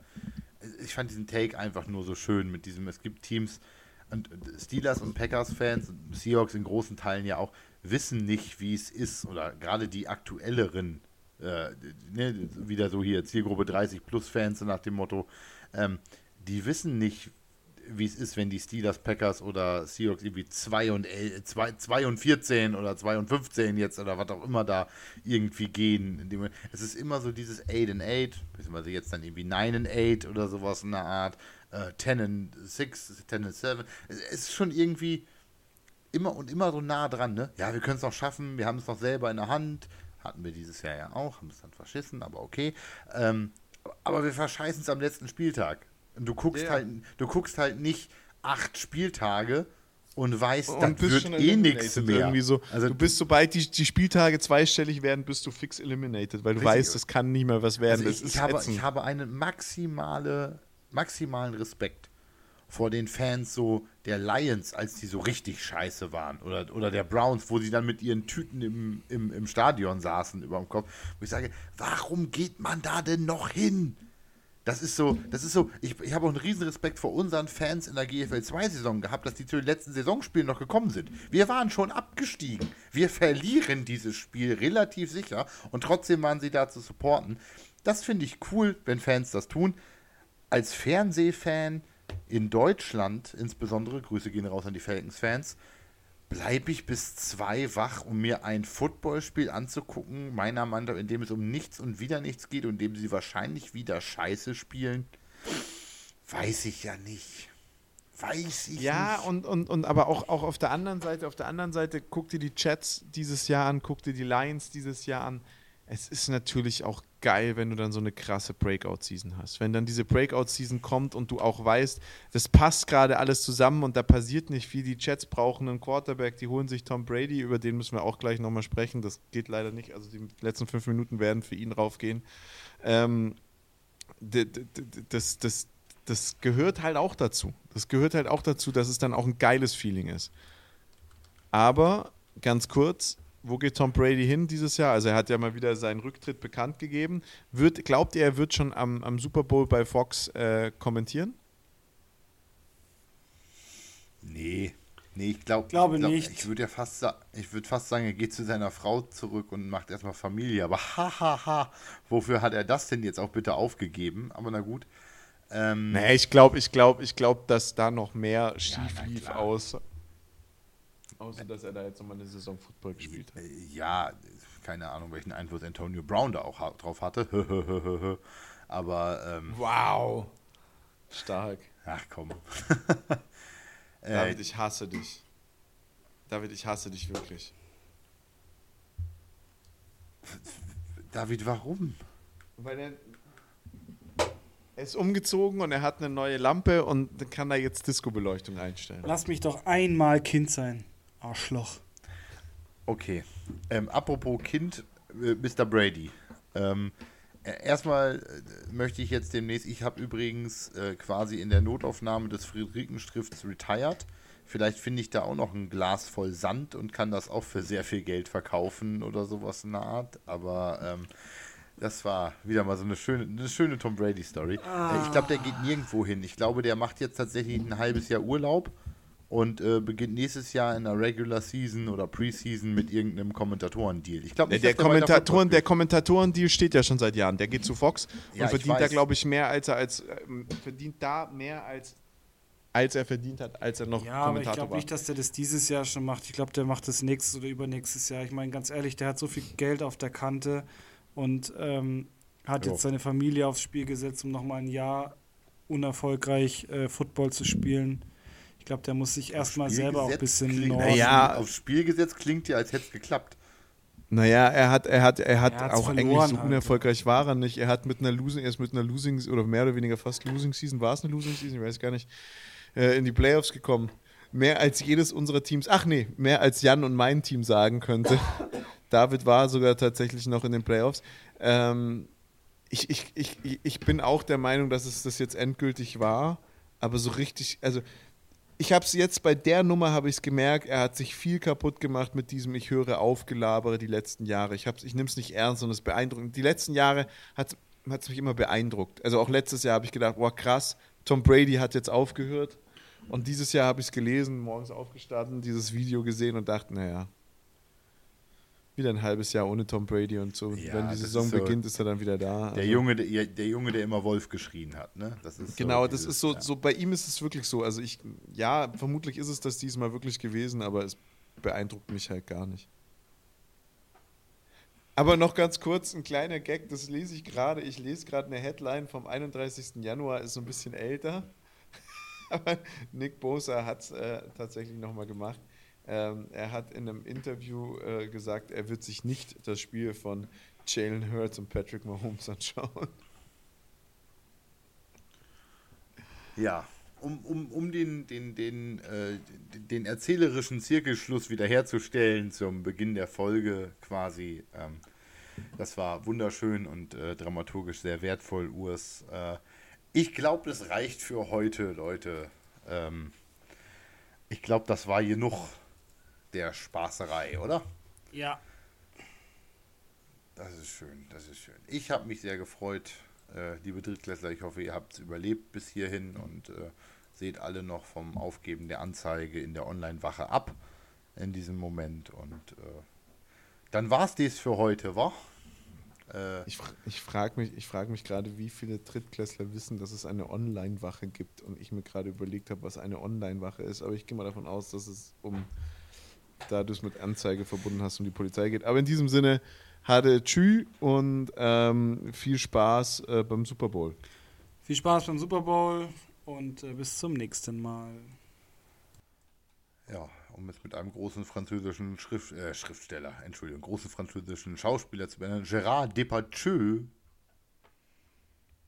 ich fand diesen Take einfach nur so schön mit diesem, es gibt Teams und Steelers und Packers-Fans, Seahawks in großen Teilen ja auch, wissen nicht, wie es ist, oder gerade die aktuelleren, äh, ne, wieder so hier, Zielgruppe 30 plus Fans nach dem Motto, ähm, die wissen nicht, wie es ist, wenn die Steelers, Packers oder Seahawks irgendwie 2 und, 2, und 14 oder 2 und 15 jetzt oder was auch immer da irgendwie gehen. Es ist immer so dieses 8 and 8, beziehungsweise jetzt dann irgendwie 9 and 8 oder sowas in der Art, äh, 10 and 6, 10 and 7. Es ist schon irgendwie immer und immer so nah dran, ne? Ja, wir können es noch schaffen, wir haben es noch selber in der Hand. Hatten wir dieses Jahr ja auch, haben es dann verschissen, aber okay. Ähm, aber wir verscheißen es am letzten Spieltag. Du guckst ja. halt, du guckst halt nicht acht Spieltage und weißt, und das wird eh nichts mehr. Irgendwie so. Also, du bist, sobald die, die Spieltage zweistellig werden, bist du fix eliminated, weil du richtig. weißt, es kann nie mehr was werden. Also ich, ich habe, ich habe einen maximale, maximalen Respekt vor den Fans so der Lions, als die so richtig scheiße waren. Oder, oder der Browns, wo sie dann mit ihren Tüten im, im, im Stadion saßen über dem Kopf. Wo ich sage, warum geht man da denn noch hin? Das ist so, das ist so, ich, ich habe auch einen riesen Respekt vor unseren Fans in der GFL 2-Saison gehabt, dass die zu den letzten Saisonspielen noch gekommen sind. Wir waren schon abgestiegen. Wir verlieren dieses Spiel relativ sicher und trotzdem waren sie da zu supporten. Das finde ich cool, wenn Fans das tun. Als Fernsehfan in Deutschland, insbesondere, Grüße gehen raus an die Falcons-Fans, bleibe ich bis zwei wach, um mir ein Footballspiel anzugucken, meiner Meinung nach, in dem es um nichts und wieder nichts geht und in dem sie wahrscheinlich wieder Scheiße spielen? Weiß ich ja nicht. Weiß ich ja, nicht. Ja, und, und, und aber auch, auch auf der anderen Seite, auf der anderen Seite, guck dir die Chats dieses Jahr an, guck dir die Lions dieses Jahr an. Es ist natürlich auch geil, wenn du dann so eine krasse Breakout-Season hast. Wenn dann diese Breakout-Season kommt und du auch weißt, das passt gerade alles zusammen und da passiert nicht viel. Die Jets brauchen einen Quarterback, die holen sich Tom Brady, über den müssen wir auch gleich nochmal sprechen. Das geht leider nicht. Also die letzten fünf Minuten werden für ihn raufgehen. Ähm, das, das, das gehört halt auch dazu. Das gehört halt auch dazu, dass es dann auch ein geiles Feeling ist. Aber ganz kurz, wo geht Tom Brady hin dieses Jahr? Also er hat ja mal wieder seinen Rücktritt bekannt gegeben. Wird, glaubt ihr, er wird schon am, am Super Bowl bei Fox äh, kommentieren? Nee. Nee, ich glaub, glaube ich glaub, nicht. Ich würde ja fast, ich würd fast sagen, er geht zu seiner Frau zurück und macht erstmal Familie. Aber hahaha, ha, ha, wofür hat er das denn jetzt auch bitte aufgegeben? Aber na gut. Ähm, nee, ich glaube, ich glaube, ich glaube, dass da noch mehr schief ja, lief aus, Außer, dass er da jetzt nochmal eine Saison Football gespielt hat. Ja, keine Ahnung, welchen Einfluss Antonio Brown da auch drauf hatte. Aber. Ähm, wow. Stark. Ach komm. David, ich hasse dich. David, ich hasse dich wirklich. David, warum? Weil er, er ist umgezogen und er hat eine neue Lampe und kann da jetzt Disco-Beleuchtung einstellen. Lass mich doch einmal Kind sein. Arschloch. Okay. Ähm, apropos Kind, äh, Mr. Brady. Ähm, äh, erstmal äh, möchte ich jetzt demnächst, ich habe übrigens äh, quasi in der Notaufnahme des Friedrikenstifts retired. Vielleicht finde ich da auch noch ein Glas voll Sand und kann das auch für sehr viel Geld verkaufen oder sowas in der Art. Aber ähm, das war wieder mal so eine schöne, eine schöne Tom Brady-Story. Ah. Ich glaube, der geht nirgendwo hin. Ich glaube, der macht jetzt tatsächlich ein halbes Jahr Urlaub und äh, beginnt nächstes Jahr in der Regular Season oder Preseason mit irgendeinem Kommentatoren-Deal. Ich glaube, der, der, Kommentatoren, der Kommentatoren-Deal steht ja schon seit Jahren. Der geht zu Fox ja, und verdient da, glaube ich, mehr als er als äh, verdient da mehr als als er verdient hat, als er noch ja, Kommentator aber ich glaube nicht, dass der das dieses Jahr schon macht. Ich glaube, der macht das nächstes oder übernächstes Jahr. Ich meine, ganz ehrlich, der hat so viel Geld auf der Kante und ähm, hat jo. jetzt seine Familie aufs Spiel gesetzt, um nochmal ein Jahr unerfolgreich äh, Football zu spielen glaube, der muss sich erstmal selber auch ein bisschen klingt, naja, Aufs Spielgesetz klingt ja, als hätte es geklappt. Naja, er hat, er hat, er hat er auch eigentlich so halt. unerfolgreich war er nicht. Er hat mit einer Losing, er ist mit einer Losing oder mehr oder weniger fast Losing Season, war es eine Losing Season, ich weiß gar nicht, äh, in die Playoffs gekommen. Mehr als jedes unserer Teams, ach nee, mehr als Jan und mein Team sagen könnte. David war sogar tatsächlich noch in den Playoffs. Ähm, ich, ich, ich, ich bin auch der Meinung, dass es das jetzt endgültig war, aber so richtig, also ich habe es jetzt bei der Nummer habe ich es gemerkt, er hat sich viel kaputt gemacht mit diesem ich höre aufgelabere die letzten Jahre. Ich ich nehme es nicht ernst und es beeindruckend. Die letzten Jahre hat es mich immer beeindruckt. Also auch letztes Jahr habe ich gedacht, boah krass, Tom Brady hat jetzt aufgehört und dieses Jahr habe ich es gelesen, morgens aufgestanden, dieses Video gesehen und dachte, naja, wieder ein halbes Jahr ohne Tom Brady und so. Ja, Wenn die Saison ist so beginnt, ist er dann wieder da. Der, also. Junge, der, der, Junge, der immer Wolf geschrien hat, ne? Das ist genau, so das ist so, ja. so, bei ihm ist es wirklich so. Also ich, ja, vermutlich ist es das diesmal wirklich gewesen, aber es beeindruckt mich halt gar nicht. Aber noch ganz kurz, ein kleiner Gag, das lese ich gerade. Ich lese gerade eine Headline vom 31. Januar, ist so ein bisschen älter. aber Nick Bosa hat es äh, tatsächlich nochmal gemacht. Ähm, er hat in einem Interview äh, gesagt, er wird sich nicht das Spiel von Jalen Hurts und Patrick Mahomes anschauen. Ja, um, um, um den, den, den, äh, den erzählerischen Zirkelschluss wiederherzustellen zum Beginn der Folge quasi. Ähm, das war wunderschön und äh, dramaturgisch sehr wertvoll, Urs. Äh, ich glaube, das reicht für heute, Leute. Ähm, ich glaube, das war genug der Spaßerei, oder? Ja. Das ist schön, das ist schön. Ich habe mich sehr gefreut, äh, liebe Drittklässler. Ich hoffe, ihr habt es überlebt bis hierhin und äh, seht alle noch vom Aufgeben der Anzeige in der Online-Wache ab in diesem Moment. Und äh, dann war es dies für heute, wa? Äh, ich, ich frage mich, frag mich gerade, wie viele Drittklässler wissen, dass es eine Online-Wache gibt und ich mir gerade überlegt habe, was eine Online-Wache ist. Aber ich gehe mal davon aus, dass es um da du es mit Anzeige verbunden hast und die Polizei geht. Aber in diesem Sinne, hatte Tschü und ähm, viel Spaß äh, beim Super Bowl. Viel Spaß beim Super Bowl und äh, bis zum nächsten Mal. Ja, um es mit einem großen französischen Schrift, äh, Schriftsteller, Entschuldigung, großen französischen Schauspieler zu benennen, Gérard Depardieu